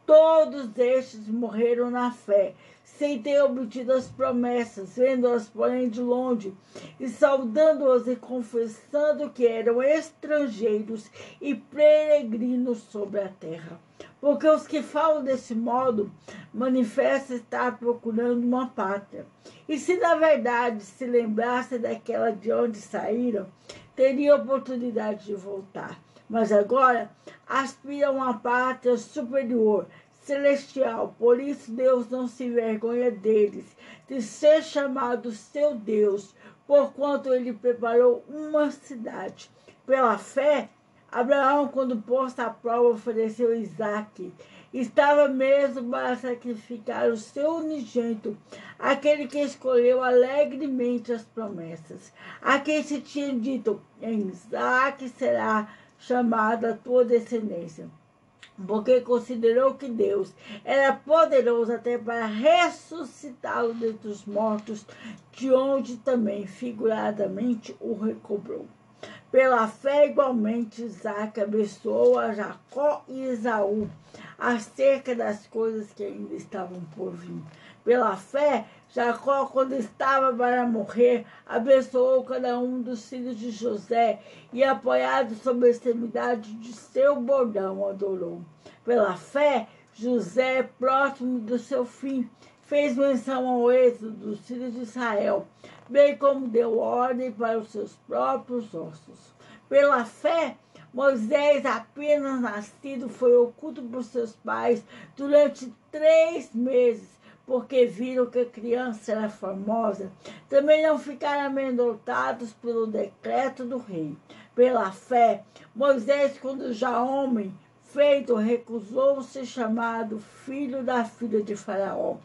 Todos estes morreram na fé, sem ter obtido as promessas, vendo-as, porém, de longe, e saudando-as e confessando que eram estrangeiros e peregrinos sobre a terra. Porque os que falam desse modo manifestam estar procurando uma pátria. E se na verdade se lembrassem daquela de onde saíram, teriam oportunidade de voltar. Mas agora aspiram a uma pátria superior, celestial. Por isso Deus não se envergonha deles, de ser chamado seu Deus, porquanto ele preparou uma cidade. Pela fé, Abraão, quando posto à prova, ofereceu Isaque. Estava mesmo para sacrificar o seu unigênito, aquele que escolheu alegremente as promessas, a quem se tinha dito: em Isaque será chamada a tua descendência porque considerou que Deus era poderoso até para ressuscitá-lo dentre os mortos, de onde também figuradamente o recobrou. Pela fé, igualmente, Isaac abençoou a Jacó e Esaú acerca das coisas que ainda estavam por vir. Pela fé, Jacó, quando estava para morrer, abençoou cada um dos filhos de José e, apoiado sob a extremidade de seu bordão, adorou. Pela fé, José, próximo do seu fim, fez menção ao êxodo dos filhos de Israel, bem como deu ordem para os seus próprios ossos. Pela fé, Moisés, apenas nascido, foi oculto por seus pais durante três meses, porque viram que a criança era formosa. Também não ficaram amedrontados pelo decreto do rei. Pela fé, Moisés, quando já homem feito, recusou ser chamado filho da filha de Faraó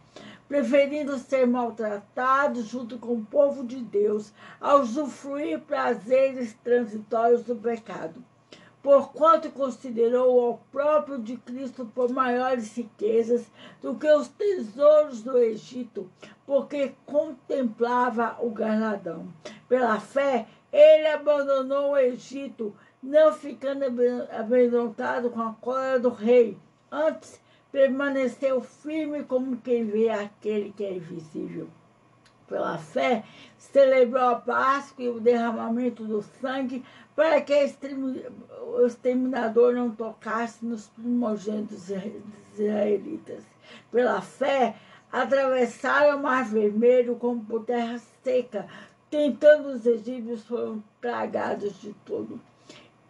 preferindo ser maltratados junto com o povo de Deus, a usufruir prazeres transitórios do pecado. Porquanto considerou o próprio de Cristo por maiores riquezas do que os tesouros do Egito, porque contemplava o galardão. Pela fé, ele abandonou o Egito, não ficando amedrontado com a cólera do rei. Antes, permaneceu firme como quem vê aquele que é invisível. Pela fé, celebrou a Páscoa e o derramamento do sangue para que o exterminador não tocasse nos primogênitos israelitas. Pela fé, atravessaram o Mar Vermelho como por terra seca, tentando os egípcios foram tragados de todo.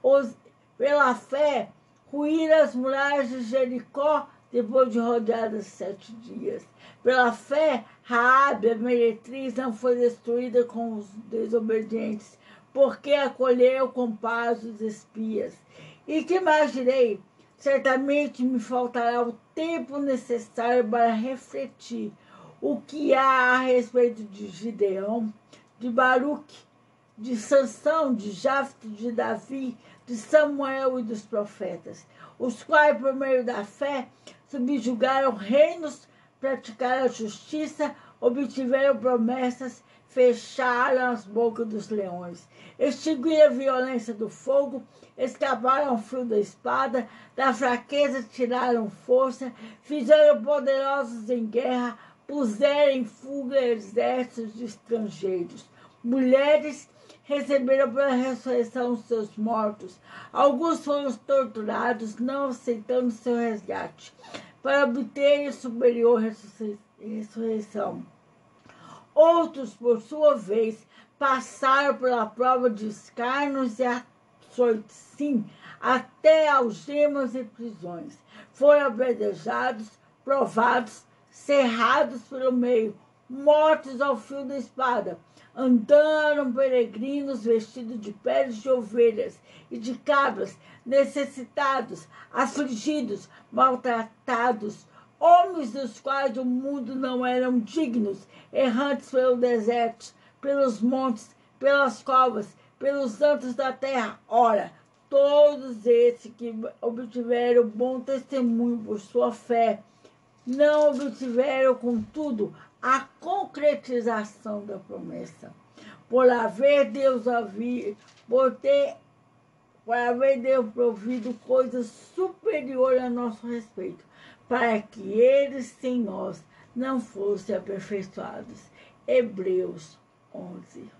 Os, pela fé, ruíram as muralhas de Jericó depois de rodeadas sete dias. Pela fé, Raabe, a meretriz, não foi destruída com os desobedientes, porque acolheu com paz os espias. E que mais direi? Certamente me faltará o tempo necessário para refletir o que há a respeito de Gideão, de Baruque, de Sansão, de Jafto, de Davi, de Samuel e dos profetas, os quais, por meio da fé, subjugaram reinos, praticaram justiça, obtiveram promessas, fecharam as bocas dos leões, extinguiram a violência do fogo, escaparam ao fio da espada, da fraqueza tiraram força, fizeram poderosos em guerra, puseram em fuga exércitos de estrangeiros. Mulheres receberam pela ressurreição os seus mortos. Alguns foram torturados, não aceitando seu resgate, para obterem superior ressurreição. Outros, por sua vez, passaram pela prova de escarnos e açoites, sim, até algemas e prisões. Foram apedrejados, provados, cerrados pelo meio, mortos ao fio da espada. Andaram peregrinos vestidos de peles de ovelhas e de cabras, necessitados, afligidos, maltratados, homens dos quais o mundo não eram dignos, errantes pelo deserto, pelos montes, pelas covas, pelos santos da terra. Ora, todos esses que obtiveram bom testemunho por sua fé, não obtiveram, contudo, a concretização da promessa. Por haver Deus haver, por ter, por haver Deus provido coisas superiores a nosso respeito, para que eles sem nós não fossem aperfeiçoados. Hebreus 11.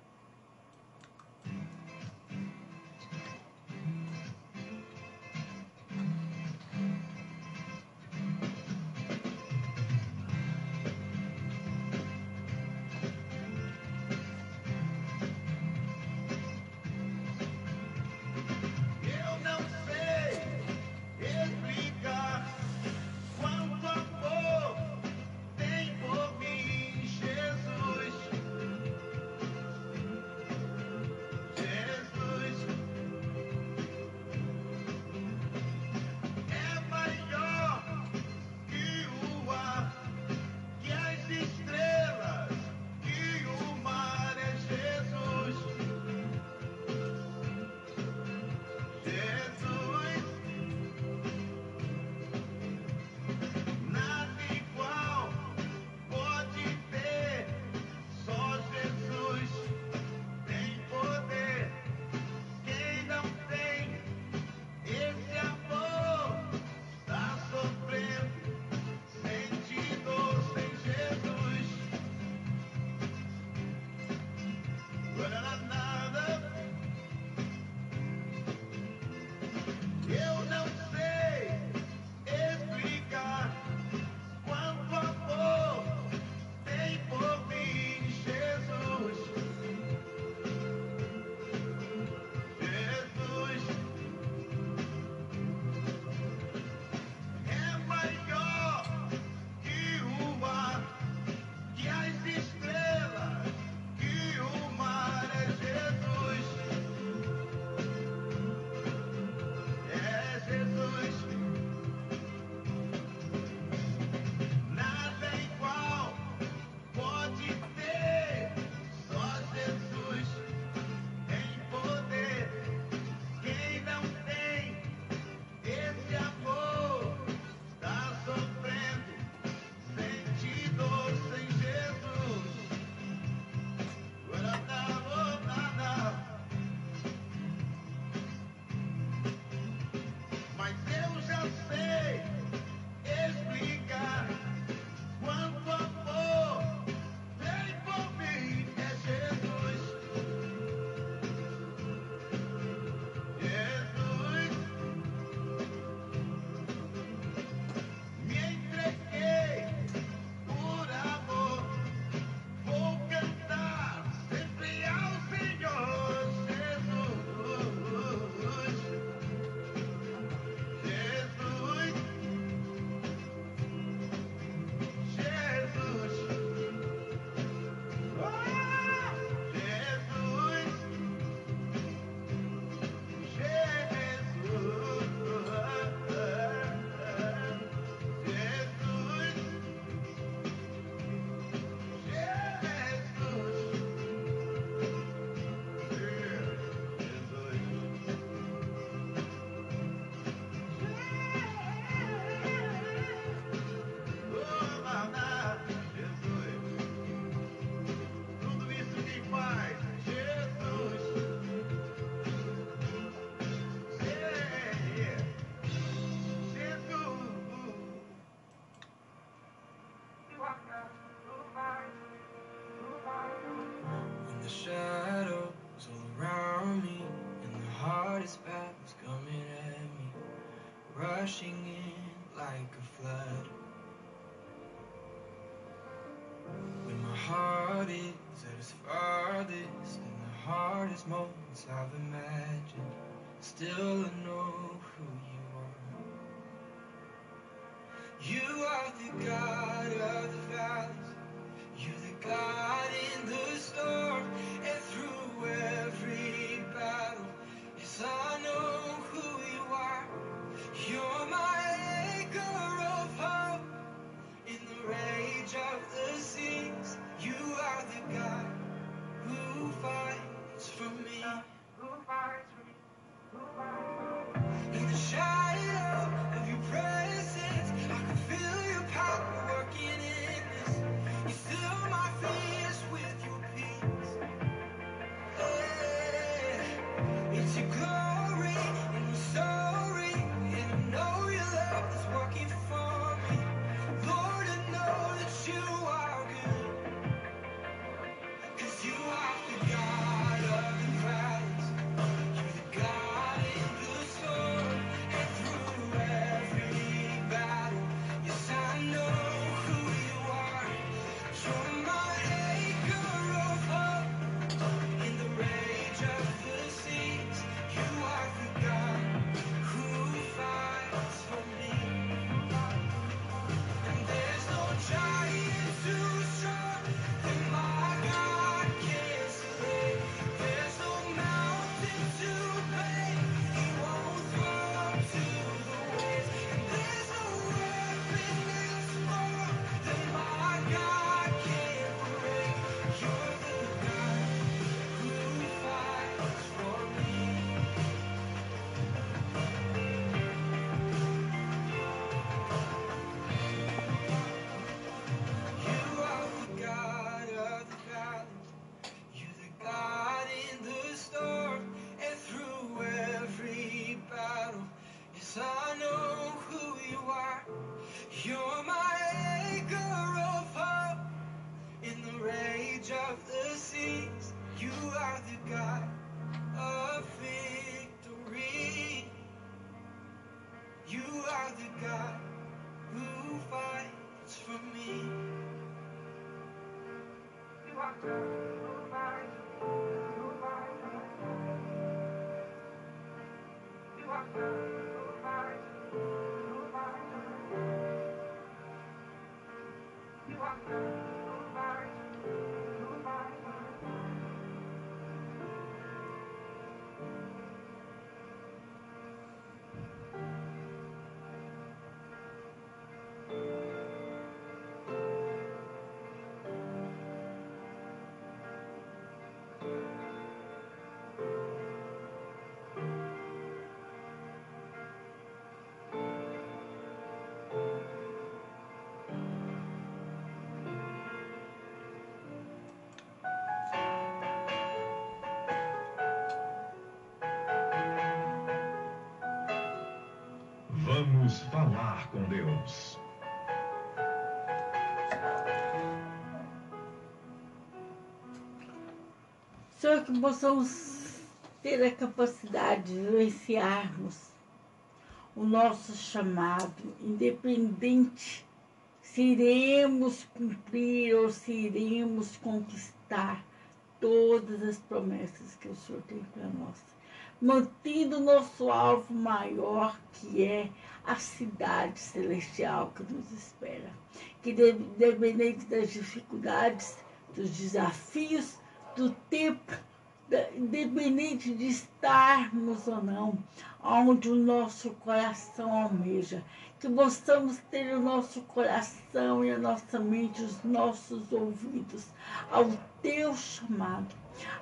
rushing in like a flood. When my heart is at its farthest, and the hardest moments I've imagined, still I know Vamos falar com Deus. Senhor, que possamos ter a capacidade de vivenciarmos o nosso chamado, independente se iremos cumprir ou se iremos conquistar todas as promessas que o Senhor tem para nós. Mantendo o nosso alvo maior, que é a cidade celestial que nos espera. Que, de- independente das dificuldades, dos desafios, do tempo, independente de estarmos ou não, onde o nosso coração almeja, que possamos ter o nosso coração e a nossa mente, os nossos ouvidos ao teu chamado,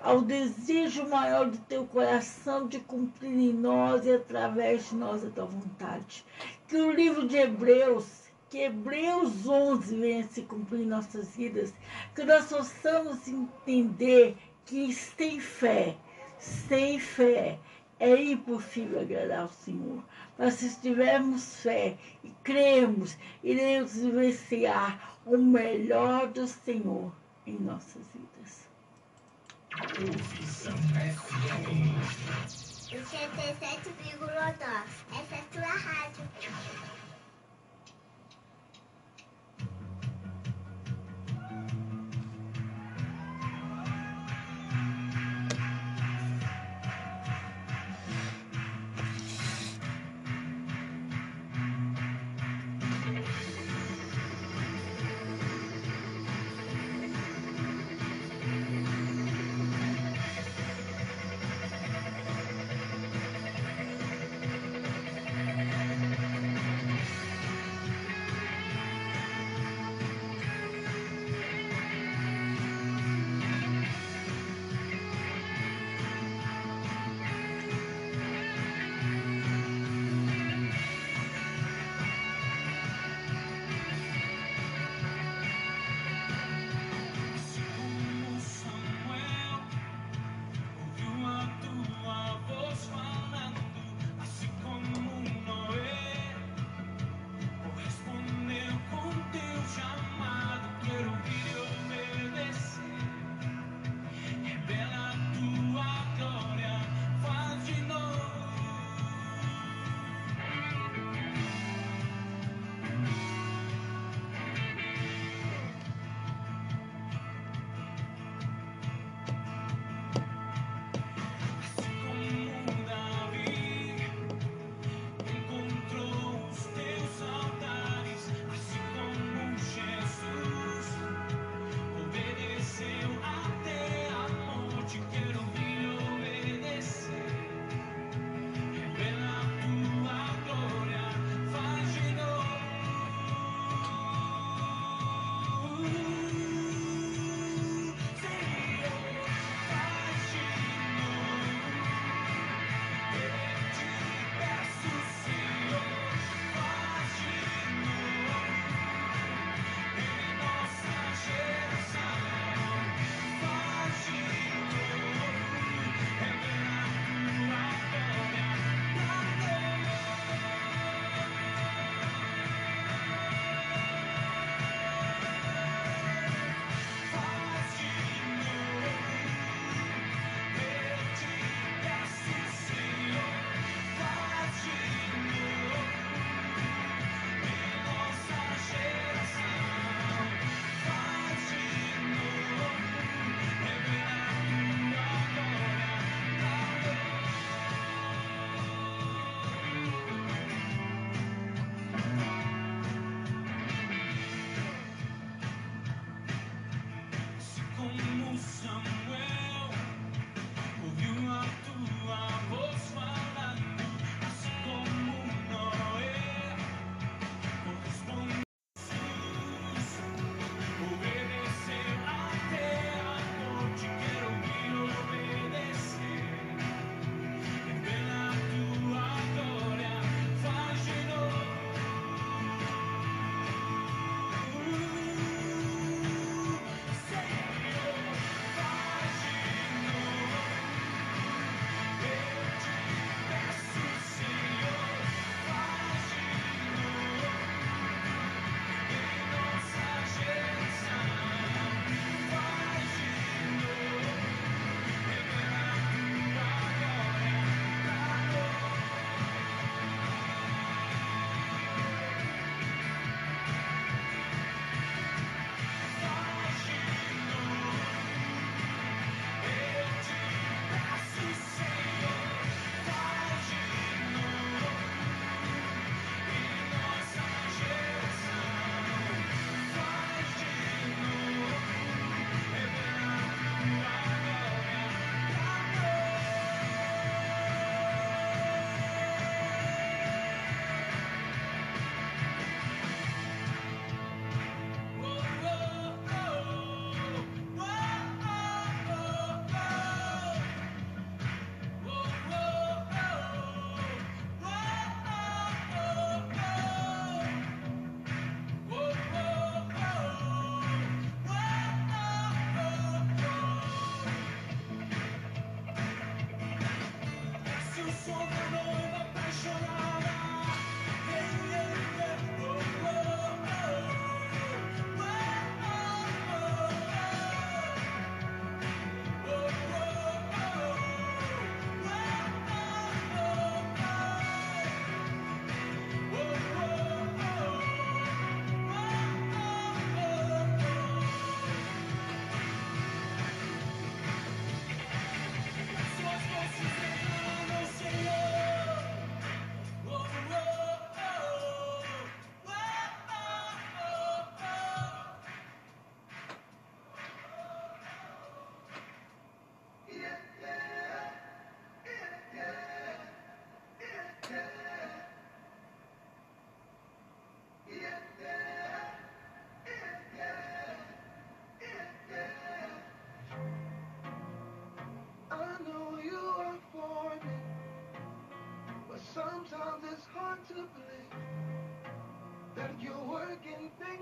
ao desejo maior do teu coração de cumprir em nós e através de nós a tua vontade. Que o livro de Hebreus, que Hebreus 11 venha se cumprir em nossas vidas, que nós possamos entender que sem fé, sem fé, é impossível agradar ao Senhor. Mas se tivermos fé e cremos, iremos vivenciar o melhor do Senhor em nossas vidas. Profissão FM. O 77,9. Essa é a tua rádio.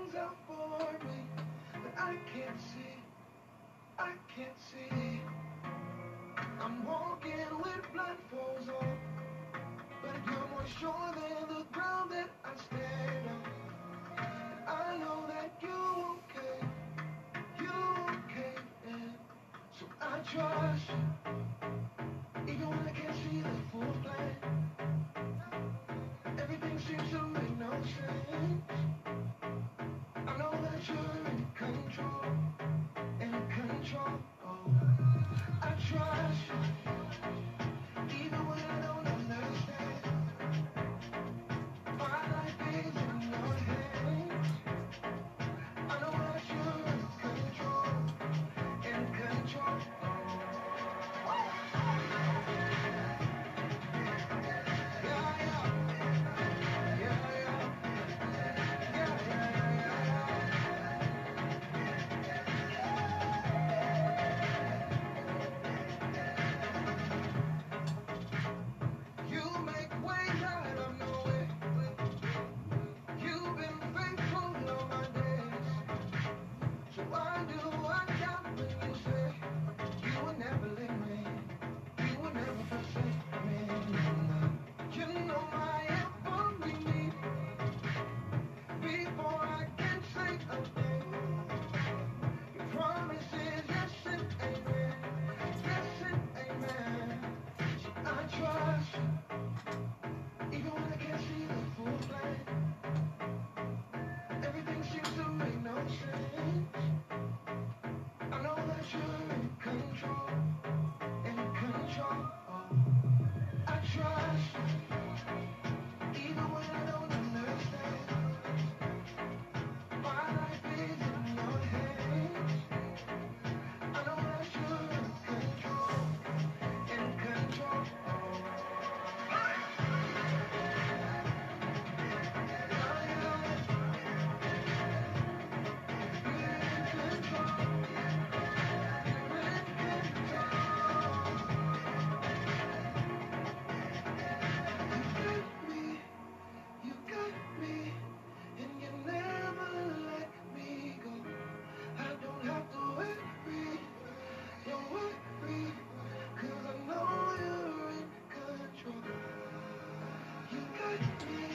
Things out for me, but I can't see, I can't see. I'm walking with blindfolds on, but you're more sure than the ground that I stand on. I know that you okay, you okay, and so I trust you, Thank you.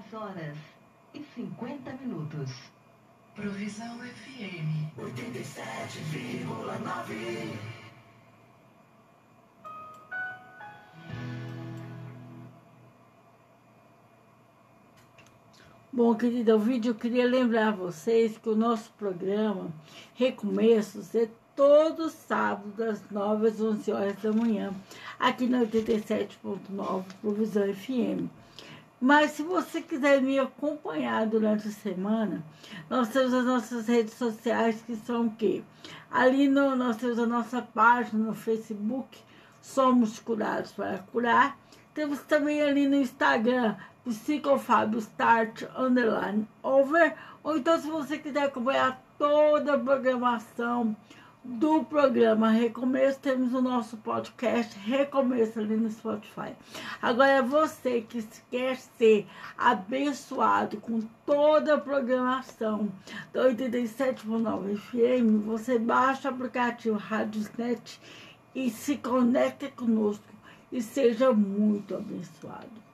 10 horas e 50 minutos. Provisão FM. 87,9. Bom, querido ouvinte, eu queria lembrar a vocês que o nosso programa Recomeços é todo sábado, das 9 às 11 horas da manhã, aqui na 87.9 Provisão FM. Mas se você quiser me acompanhar durante a semana, nós temos as nossas redes sociais que são o quê? Ali no, nós temos a nossa página no Facebook, Somos Curados para Curar. Temos também ali no Instagram, Psicofábio Start Underline Over. Ou então, se você quiser acompanhar toda a programação do programa Recomeço, temos o nosso podcast Recomeço ali no Spotify. Agora, você que quer ser abençoado com toda a programação da 87.9 FM, você baixa o aplicativo Radiosnet e se conecta conosco e seja muito abençoado.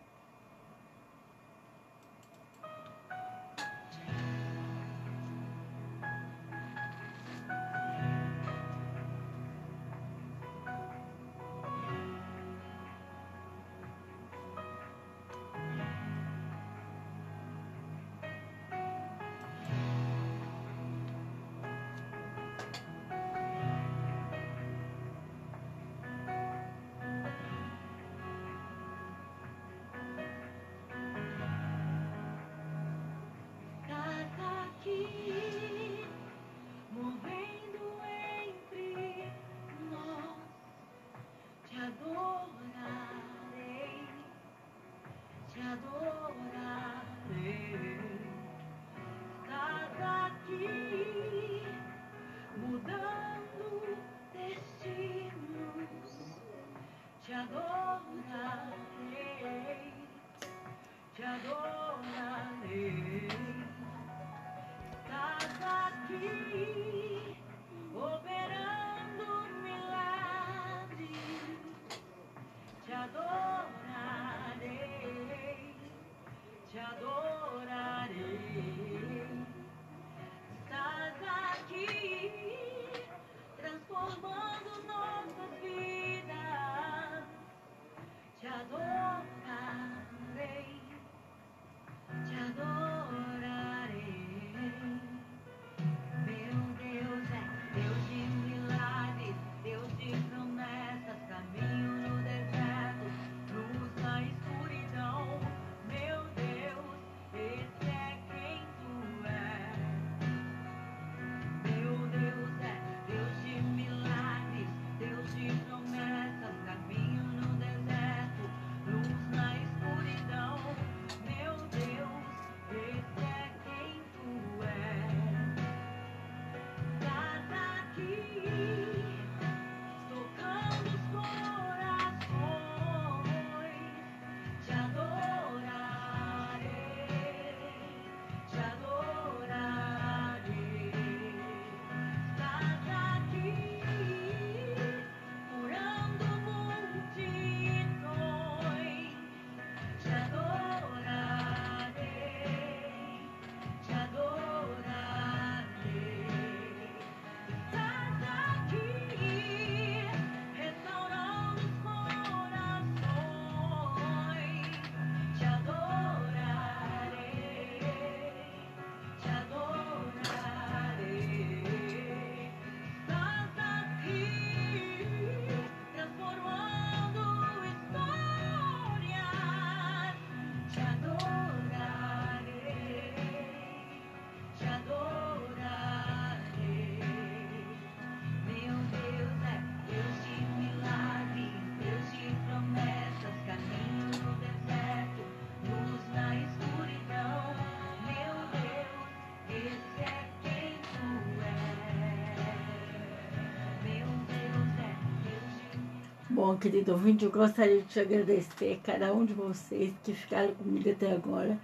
bom, querido ouvinte, eu gostaria de te agradecer a cada um de vocês que ficaram comigo até agora.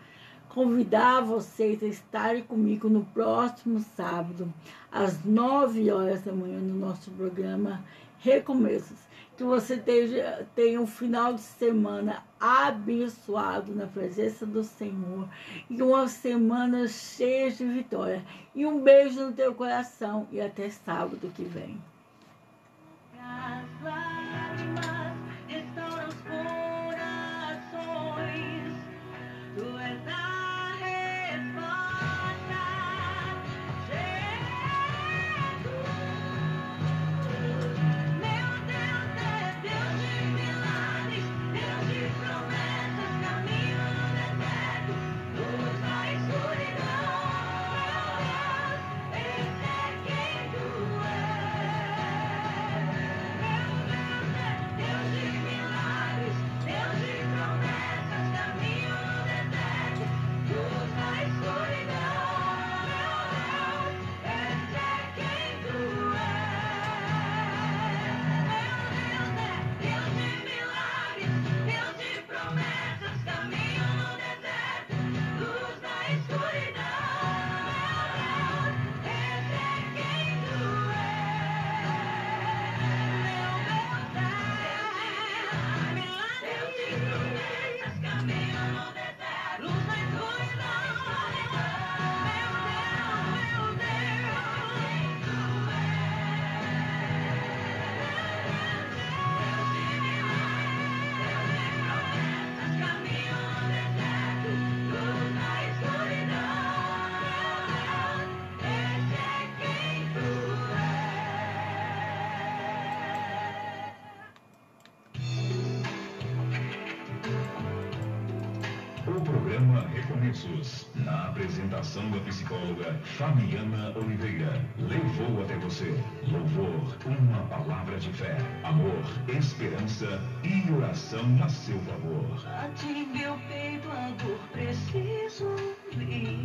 Convidar vocês a estarem comigo no próximo sábado, às 9 horas da manhã, no nosso programa Recomeços. Que você tenha, um final de semana abençoado na presença do Senhor e uma semana cheia de vitória. E um beijo no teu coração e até sábado que vem. de fé, amor, esperança e oração a seu favor. Bate meu peito, a dor preciso vir.